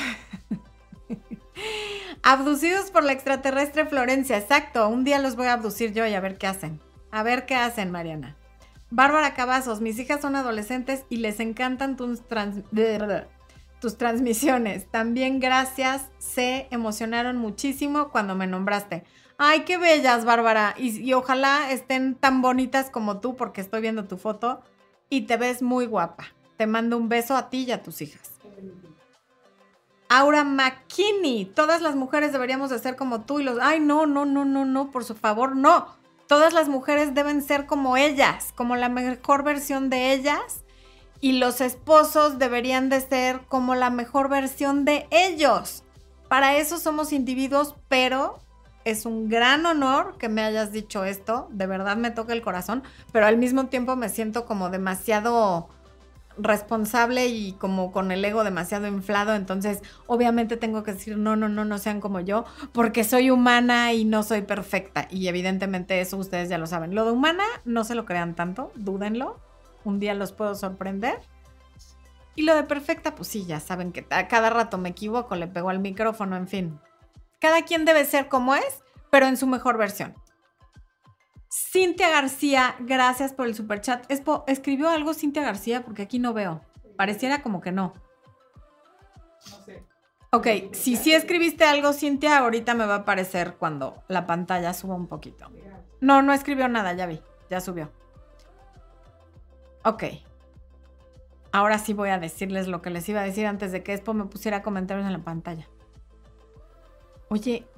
Abducidos por la extraterrestre Florencia. Exacto. Un día los voy a abducir yo y a ver qué hacen. A ver qué hacen, Mariana. Bárbara Cavazos. Mis hijas son adolescentes y les encantan tus, trans- tus transmisiones. También gracias. Se emocionaron muchísimo cuando me nombraste. Ay, qué bellas, Bárbara. Y, ojalá estén tan bonitas como tú porque estoy viendo tu foto y te ves muy guapa. Te mando un beso a ti y a tus hijas. Aura McKinney, todas las mujeres deberíamos de ser como tú y los... Ay, no, no, no, no, no, por su favor, no. Todas las mujeres deben ser como ellas, como la mejor versión de ellas. Y los esposos deberían de ser como la mejor versión de ellos. Para eso somos individuos, pero es un gran honor que me hayas dicho esto. De verdad me toca el corazón, pero al mismo tiempo me siento como demasiado responsable y como con el ego demasiado inflado, entonces obviamente tengo que decir, no, no, no, no sean como yo, porque soy humana y no soy perfecta. Y evidentemente eso ustedes ya lo saben. Lo de humana, no se lo crean tanto, dúdenlo. Un día los puedo sorprender. Y lo de perfecta, pues sí, ya saben que a cada rato me equivoco, le pego al micrófono, en fin. Cada quien debe ser como es, pero en su mejor versión. Cintia García, gracias por el superchat. ¿Escribió algo Cintia García? Porque aquí no veo. Pareciera como que no. No sé. Ok, si sí escribiste algo, Cintia, ahorita me va a aparecer cuando la pantalla suba un poquito. No, no escribió nada, ya vi, ya subió. Ok. Ahora sí voy a decirles lo que les iba a decir antes de que Expo me pusiera comentarios en la pantalla. Oye,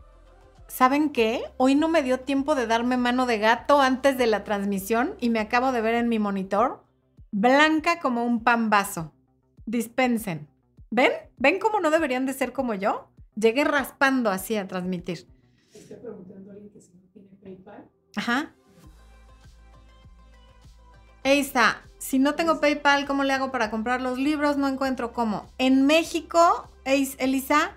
¿saben qué? Hoy no me dio tiempo de darme mano de gato antes de la transmisión y me acabo de ver en mi monitor blanca como un pan vaso. Dispensen. ¿Ven? ¿Ven cómo no deberían de ser como yo? Llegué raspando así a transmitir. Estoy preguntando a alguien que si no tiene PayPal. Ajá. Eisa, si no tengo PayPal, ¿cómo le hago para comprar los libros? No encuentro cómo. En México, Elisa,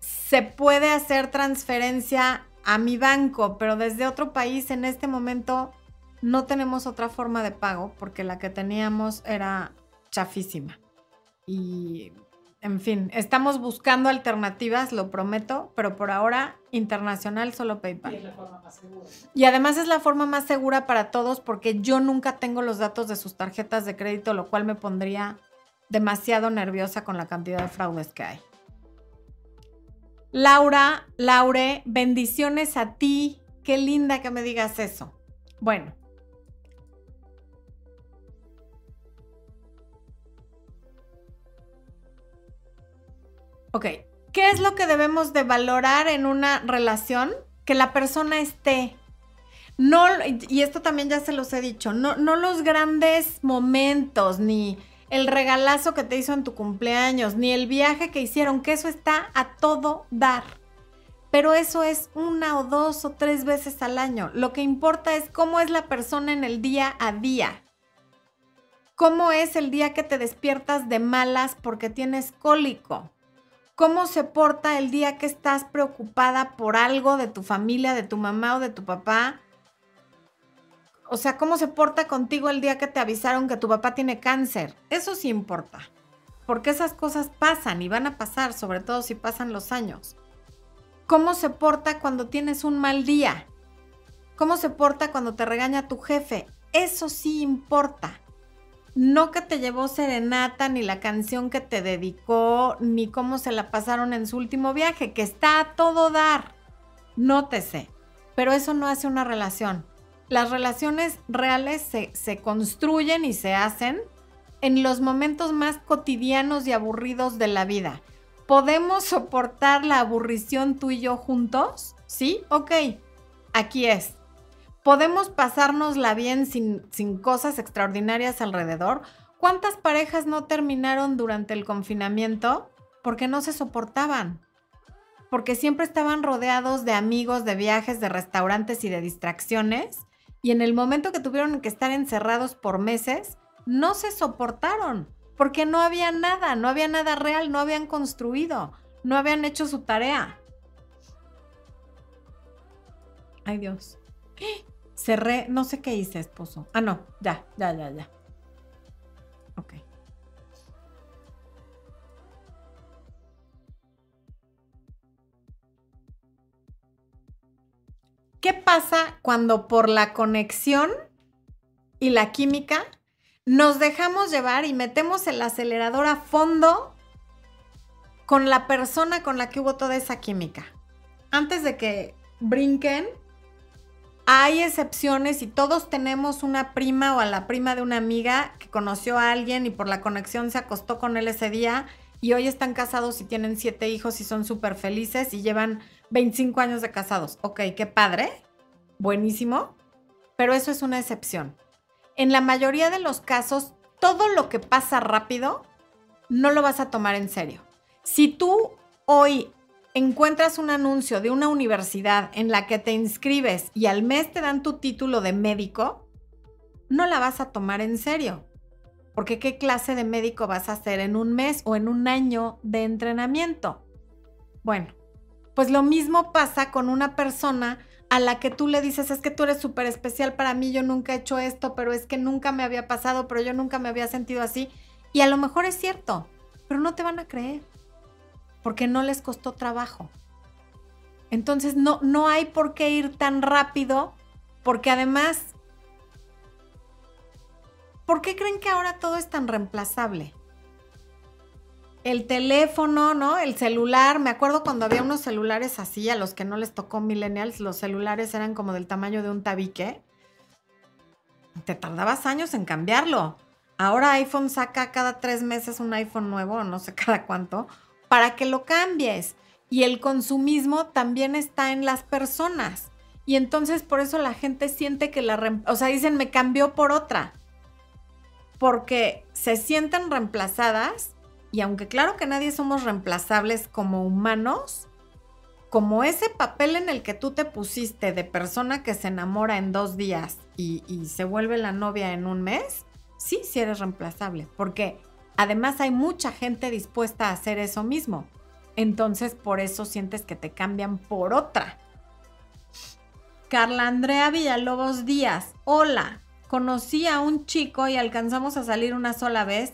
se puede hacer transferencia a mi banco, pero desde otro país en este momento no tenemos otra forma de pago porque la que teníamos era chafísima. Y, en fin, estamos buscando alternativas, lo prometo, pero por ahora internacional solo PayPal. Y es la forma más segura. Y además es la forma más segura para todos porque yo nunca tengo los datos de sus tarjetas de crédito, lo cual me pondría demasiado nerviosa con la cantidad de fraudes que hay. Laura, Laure, bendiciones a ti. Qué linda que me digas eso. Bueno. Ok, ¿qué es lo que debemos de valorar en una relación? Que la persona esté. No, y esto también ya se los he dicho, no, no los grandes momentos, ni el regalazo que te hizo en tu cumpleaños, ni el viaje que hicieron, que eso está a todo dar. Pero eso es una o dos o tres veces al año. Lo que importa es cómo es la persona en el día a día. ¿Cómo es el día que te despiertas de malas porque tienes cólico? ¿Cómo se porta el día que estás preocupada por algo de tu familia, de tu mamá o de tu papá? O sea, ¿cómo se porta contigo el día que te avisaron que tu papá tiene cáncer? Eso sí importa. Porque esas cosas pasan y van a pasar, sobre todo si pasan los años. ¿Cómo se porta cuando tienes un mal día? ¿Cómo se porta cuando te regaña tu jefe? Eso sí importa. No que te llevó serenata, ni la canción que te dedicó, ni cómo se la pasaron en su último viaje, que está a todo dar. nótese, pero eso no hace una relación. Las relaciones reales se, se construyen y se hacen en los momentos más cotidianos y aburridos de la vida. ¿Podemos soportar la aburrición tú y yo juntos? ¿Sí? Ok, aquí es. ¿Podemos pasárnosla bien sin, sin cosas extraordinarias alrededor? ¿Cuántas parejas no terminaron durante el confinamiento porque no se soportaban? Porque siempre estaban rodeados de amigos, de viajes, de restaurantes y de distracciones. Y en el momento que tuvieron que estar encerrados por meses, no se soportaron. Porque no había nada, no había nada real, no habían construido, no habían hecho su tarea. Ay Dios. Cerré, no sé qué hice, esposo. Ah, no, ya, ya, ya, ya. Ok. ¿Qué pasa cuando por la conexión y la química nos dejamos llevar y metemos el acelerador a fondo con la persona con la que hubo toda esa química? Antes de que brinquen hay excepciones y todos tenemos una prima o a la prima de una amiga que conoció a alguien y por la conexión se acostó con él ese día y hoy están casados y tienen siete hijos y son súper felices y llevan 25 años de casados. Ok, qué padre, buenísimo, pero eso es una excepción. En la mayoría de los casos, todo lo que pasa rápido no lo vas a tomar en serio. Si tú hoy encuentras un anuncio de una universidad en la que te inscribes y al mes te dan tu título de médico, no la vas a tomar en serio. Porque ¿qué clase de médico vas a hacer en un mes o en un año de entrenamiento? Bueno, pues lo mismo pasa con una persona a la que tú le dices, es que tú eres súper especial para mí, yo nunca he hecho esto, pero es que nunca me había pasado, pero yo nunca me había sentido así. Y a lo mejor es cierto, pero no te van a creer porque no les costó trabajo. Entonces no, no hay por qué ir tan rápido, porque además, ¿por qué creen que ahora todo es tan reemplazable? El teléfono, ¿no? El celular. Me acuerdo cuando había unos celulares así, a los que no les tocó millennials, los celulares eran como del tamaño de un tabique. Te tardabas años en cambiarlo. Ahora iPhone saca cada tres meses un iPhone nuevo, no sé cada cuánto para que lo cambies. Y el consumismo también está en las personas. Y entonces por eso la gente siente que la... O sea, dicen, me cambió por otra. Porque se sienten reemplazadas y aunque claro que nadie somos reemplazables como humanos, como ese papel en el que tú te pusiste de persona que se enamora en dos días y, y se vuelve la novia en un mes, sí, sí eres reemplazable. Porque Además, hay mucha gente dispuesta a hacer eso mismo. Entonces, por eso sientes que te cambian por otra. Carla Andrea Villalobos Díaz. Hola. Conocí a un chico y alcanzamos a salir una sola vez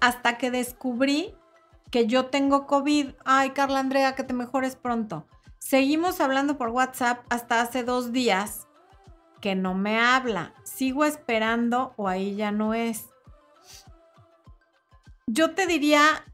hasta que descubrí que yo tengo COVID. Ay, Carla Andrea, que te mejores pronto. Seguimos hablando por WhatsApp hasta hace dos días que no me habla. Sigo esperando o ahí ya no es yo te diría,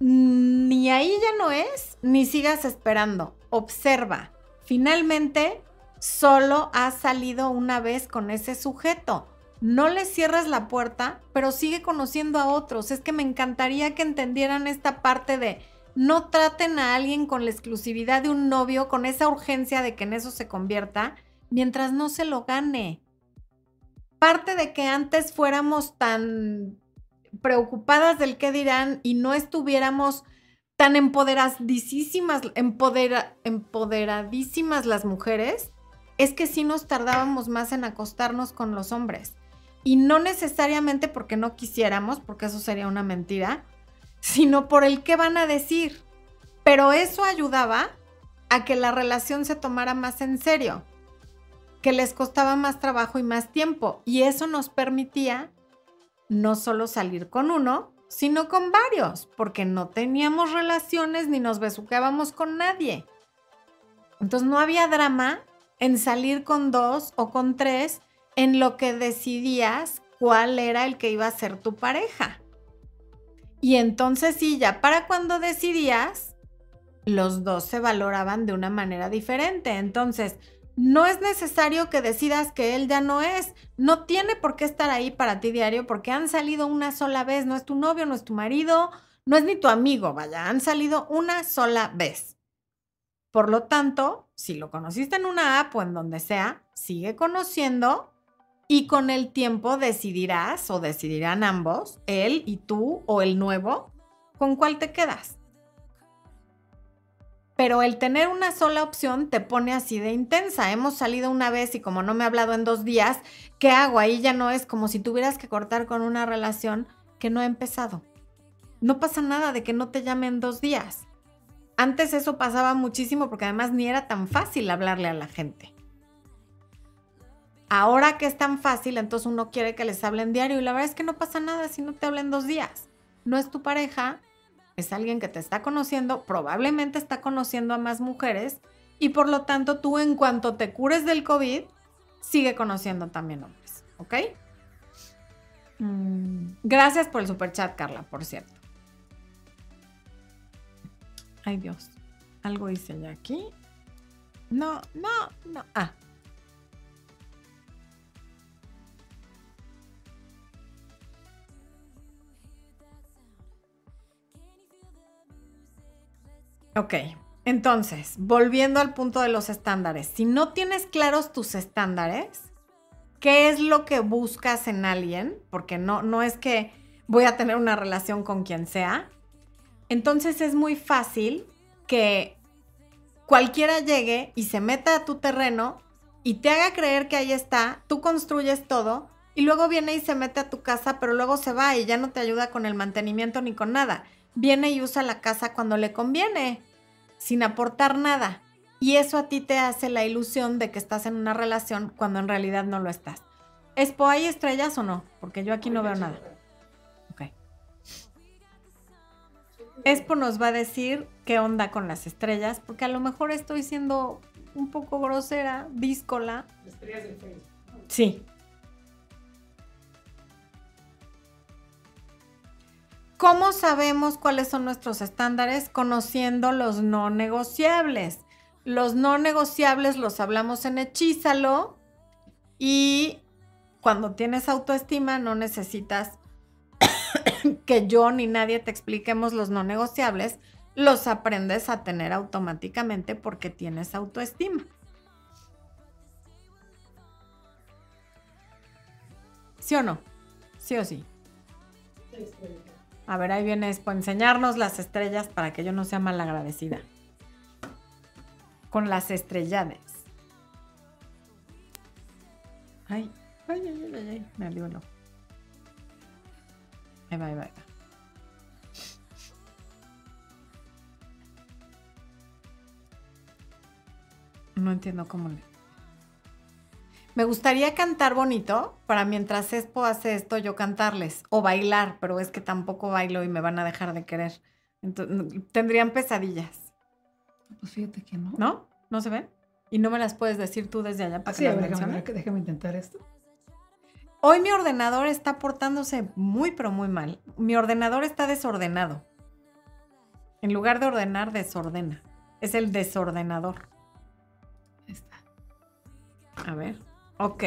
ni ahí ya no es, ni sigas esperando. Observa. Finalmente, solo has salido una vez con ese sujeto. No le cierres la puerta, pero sigue conociendo a otros. Es que me encantaría que entendieran esta parte de no traten a alguien con la exclusividad de un novio, con esa urgencia de que en eso se convierta, mientras no se lo gane. Parte de que antes fuéramos tan preocupadas del qué dirán y no estuviéramos tan empoderadísimas, empoderadísimas las mujeres, es que sí nos tardábamos más en acostarnos con los hombres. Y no necesariamente porque no quisiéramos, porque eso sería una mentira, sino por el qué van a decir. Pero eso ayudaba a que la relación se tomara más en serio, que les costaba más trabajo y más tiempo. Y eso nos permitía no solo salir con uno, sino con varios, porque no teníamos relaciones ni nos besuqueábamos con nadie. Entonces no había drama en salir con dos o con tres en lo que decidías cuál era el que iba a ser tu pareja. Y entonces sí, ya para cuando decidías, los dos se valoraban de una manera diferente. Entonces, no es necesario que decidas que él ya no es. No tiene por qué estar ahí para ti diario porque han salido una sola vez. No es tu novio, no es tu marido, no es ni tu amigo, vaya, han salido una sola vez. Por lo tanto, si lo conociste en una app o en donde sea, sigue conociendo y con el tiempo decidirás o decidirán ambos, él y tú o el nuevo, con cuál te quedas. Pero el tener una sola opción te pone así de intensa. Hemos salido una vez y como no me ha hablado en dos días, ¿qué hago? Ahí ya no es como si tuvieras que cortar con una relación que no ha empezado. No pasa nada de que no te llame en dos días. Antes eso pasaba muchísimo porque además ni era tan fácil hablarle a la gente. Ahora que es tan fácil, entonces uno quiere que les hablen diario y la verdad es que no pasa nada si no te hablan dos días. No es tu pareja, es alguien que te está conociendo, probablemente está conociendo a más mujeres y por lo tanto tú en cuanto te cures del COVID, sigue conociendo también hombres, ¿ok? Mm, gracias por el super chat, Carla, por cierto. Ay Dios, algo hice ya aquí. No, no, no. Ah, Ok, entonces, volviendo al punto de los estándares, si no tienes claros tus estándares, ¿qué es lo que buscas en alguien? Porque no, no es que voy a tener una relación con quien sea. Entonces es muy fácil que cualquiera llegue y se meta a tu terreno y te haga creer que ahí está, tú construyes todo y luego viene y se mete a tu casa, pero luego se va y ya no te ayuda con el mantenimiento ni con nada viene y usa la casa cuando le conviene, sin aportar nada. Y eso a ti te hace la ilusión de que estás en una relación cuando en realidad no lo estás. ¿Espo hay estrellas o no? Porque yo aquí no veo nada. Ok. Espo nos va a decir qué onda con las estrellas, porque a lo mejor estoy siendo un poco grosera, díscola. Estrellas del Facebook. Sí, ¿Cómo sabemos cuáles son nuestros estándares? Conociendo los no negociables. Los no negociables los hablamos en Hechízalo y cuando tienes autoestima no necesitas que yo ni nadie te expliquemos los no negociables, los aprendes a tener automáticamente porque tienes autoestima. ¿Sí o no? ¿Sí o sí? A ver, ahí vienes por enseñarnos las estrellas para que yo no sea mal agradecida. Con las estrellades. Ay, ay, ay, ay, ay, me abrió. Ahí va, ahí va, ahí va. No entiendo cómo le... Me gustaría cantar bonito para mientras Espo hace esto yo cantarles o bailar, pero es que tampoco bailo y me van a dejar de querer. Entonces, tendrían pesadillas. Pues fíjate que no. ¿No? ¿No se ven? Y no me las puedes decir tú desde allá para Sí, que las ver, déjame, déjame intentar esto. Hoy mi ordenador está portándose muy, pero muy mal. Mi ordenador está desordenado. En lugar de ordenar, desordena. Es el desordenador. Ahí está. A ver. Ok.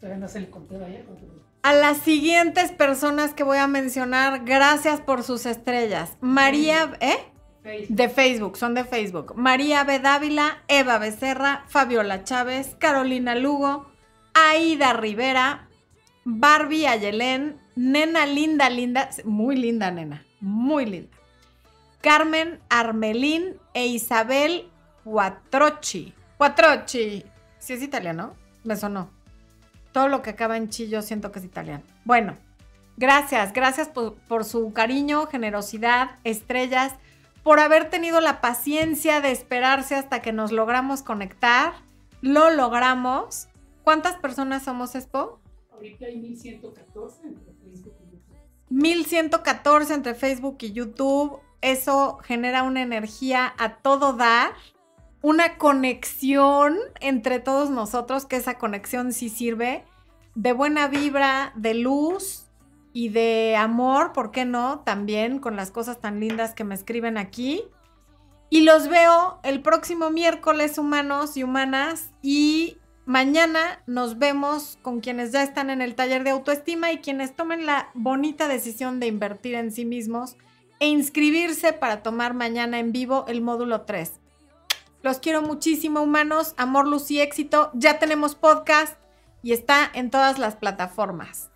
Todavía no se le conteo ayer. porque- A las siguientes personas que voy a mencionar, gracias por sus estrellas. María, ¿eh? Facebook. De Facebook, son de Facebook. María B. Dávila, Eva Becerra, Fabiola Chávez, Carolina Lugo, Aida Rivera, Barbie Ayelén, Nena Linda Linda, muy linda nena, muy linda. Carmen Armelín e Isabel Cuatrochi. Cuatrochi. ¿Sí es italiano? Me sonó. Todo lo que acaba en chi yo siento que es italiano. Bueno, gracias, gracias por, por su cariño, generosidad, estrellas, por haber tenido la paciencia de esperarse hasta que nos logramos conectar. Lo logramos. ¿Cuántas personas somos, Expo? Ahorita hay 1114 entre Facebook y YouTube. 1114 entre Facebook y YouTube. Eso genera una energía a todo dar, una conexión entre todos nosotros, que esa conexión sí sirve de buena vibra, de luz y de amor, ¿por qué no? También con las cosas tan lindas que me escriben aquí. Y los veo el próximo miércoles, humanos y humanas. Y mañana nos vemos con quienes ya están en el taller de autoestima y quienes tomen la bonita decisión de invertir en sí mismos e inscribirse para tomar mañana en vivo el módulo 3. Los quiero muchísimo, humanos. Amor, luz y éxito. Ya tenemos podcast y está en todas las plataformas.